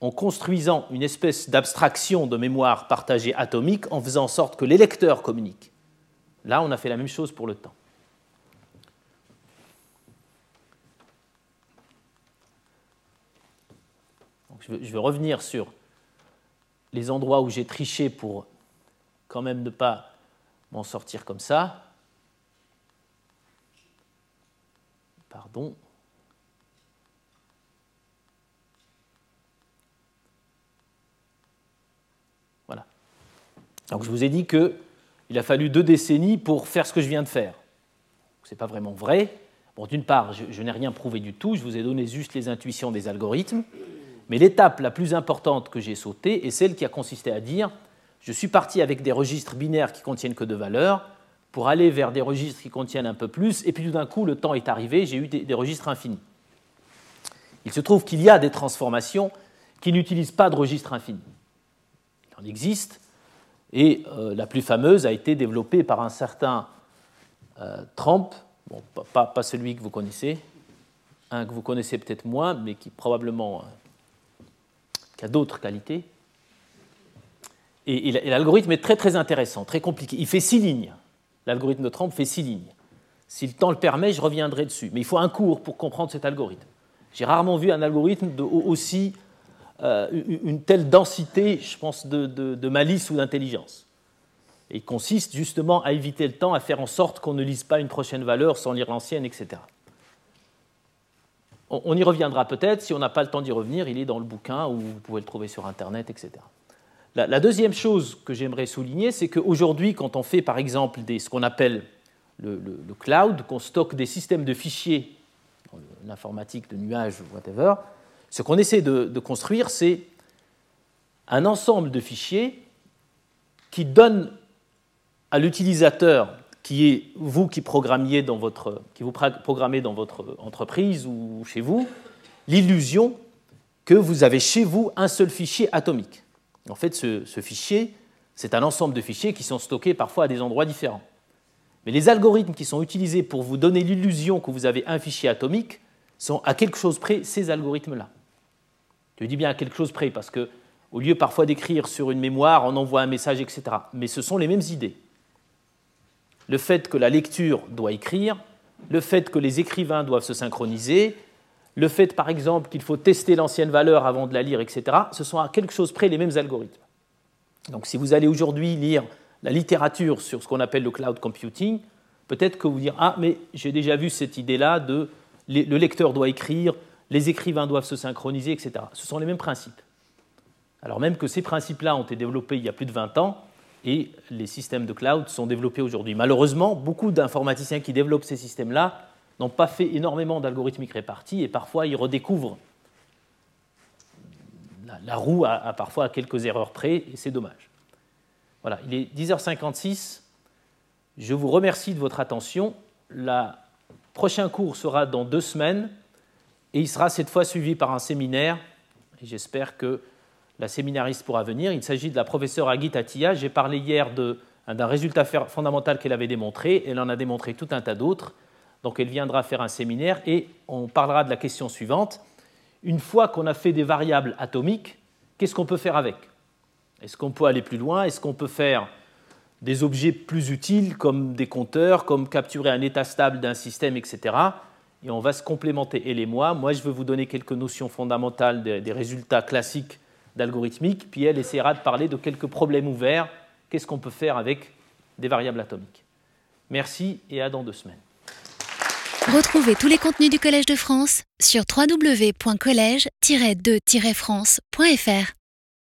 en construisant une espèce d'abstraction de mémoire partagée atomique en faisant en sorte que les lecteurs communiquent. Là, on a fait la même chose pour le temps. Je, vais, revenir sur les endroits où j'ai triché pour quand même ne pas m'en sortir comme ça. Pardon. Donc je vous ai dit qu'il a fallu deux décennies pour faire ce que je viens de faire. Ce n'est pas vraiment vrai. Bon, D'une part, je, n'ai rien prouvé du tout, je vous ai donné juste les intuitions des algorithmes, mais l'étape la plus importante que j'ai sautée est celle qui a consisté à dire je suis parti avec des registres binaires qui contiennent que deux valeurs pour aller vers des registres qui contiennent un peu plus, et puis tout d'un coup, le temps est arrivé, j'ai eu des, registres infinis. Il se trouve qu'il y a des transformations qui n'utilisent pas de registre infini. Il en existe, et euh, la plus fameuse a été développée par un certain euh, Trump, bon, pas, celui que vous connaissez, un que vous connaissez peut-être moins, mais qui probablement euh, a d'autres qualités. Et, l'algorithme est très très intéressant, très compliqué. Il fait six lignes. L'algorithme de Trump fait six lignes. Si le temps le permet, je reviendrai dessus. Mais il faut un cours pour comprendre cet algorithme. J'ai rarement vu un algorithme de, aussi euh, une telle densité, je pense, de, malice ou d'intelligence. et consiste justement à éviter le temps, à faire en sorte qu'on ne lise pas une prochaine valeur sans lire l'ancienne, etc. On, y reviendra peut-être, si on n'a pas le temps d'y revenir, il est dans le bouquin ou vous pouvez le trouver sur Internet, etc. La, deuxième chose que j'aimerais souligner, c'est qu'aujourd'hui, quand on fait par exemple ce qu'on appelle le, cloud, qu'on stocke des systèmes de fichiers, l'informatique de nuages, whatever, ce qu'on essaie de construire, c'est un ensemble de fichiers qui donne à l'utilisateur, qui est vous qui, programmiez dans votre, qui vous programmez dans votre entreprise ou chez vous, l'illusion que vous avez chez vous un seul fichier atomique. En fait, ce, ce fichier, c'est un ensemble de fichiers qui sont stockés parfois à des endroits différents. Mais les algorithmes qui sont utilisés pour vous donner l'illusion que vous avez un fichier atomique sont à quelque chose près ces algorithmes-là. Je dis bien à quelque chose près parce que au lieu parfois d'écrire sur une mémoire, on envoie un message, etc. Mais ce sont les mêmes idées. Le fait que la lecture doit écrire, le fait que les écrivains doivent se synchroniser, le fait par exemple qu'il faut tester l'ancienne valeur avant de la lire, etc., ce sont à quelque chose près les mêmes algorithmes. Donc si vous allez aujourd'hui lire la littérature sur ce qu'on appelle le cloud computing, peut-être que vous direz Ah, mais j'ai déjà vu cette idée-là de le lecteur doit écrire, les écrivains doivent se synchroniser, etc. Ce sont les mêmes principes alors même que ces principes-là ont été développés il y a plus de 20 ans et les systèmes de cloud sont développés aujourd'hui. Malheureusement, beaucoup d'informaticiens qui développent ces systèmes-là n'ont pas fait énormément d'algorithmiques répartis et parfois ils redécouvrent la, roue à, parfois quelques erreurs près et c'est dommage. Voilà, il est 10h56. Je vous remercie de votre attention. Le prochain cours sera dans deux semaines et il sera cette fois suivi par un séminaire. J'espère que la séminariste pourra venir. Il s'agit de la professeure Agit. J'ai parlé hier d'un résultat fondamental qu'elle avait démontré. Elle en a démontré tout un tas d'autres. Donc elle viendra faire un séminaire et on parlera de la question suivante. Une fois qu'on a fait des variables atomiques, qu'est-ce qu'on peut faire avec? Est-ce qu'on peut aller plus loin? Est-ce qu'on peut faire des objets plus utiles comme des compteurs, comme capturer un état stable d'un système, etc. Et on va se complémenter, elle et moi. Moi, je veux vous donner quelques notions fondamentales des résultats classiques d'algorithmique, puis elle essaiera de parler de quelques problèmes ouverts, qu'est-ce qu'on peut faire avec des variables atomiques? Merci et à dans deux semaines. Retrouvez tous les contenus du Collège de France sur www.colège-2-france.fr.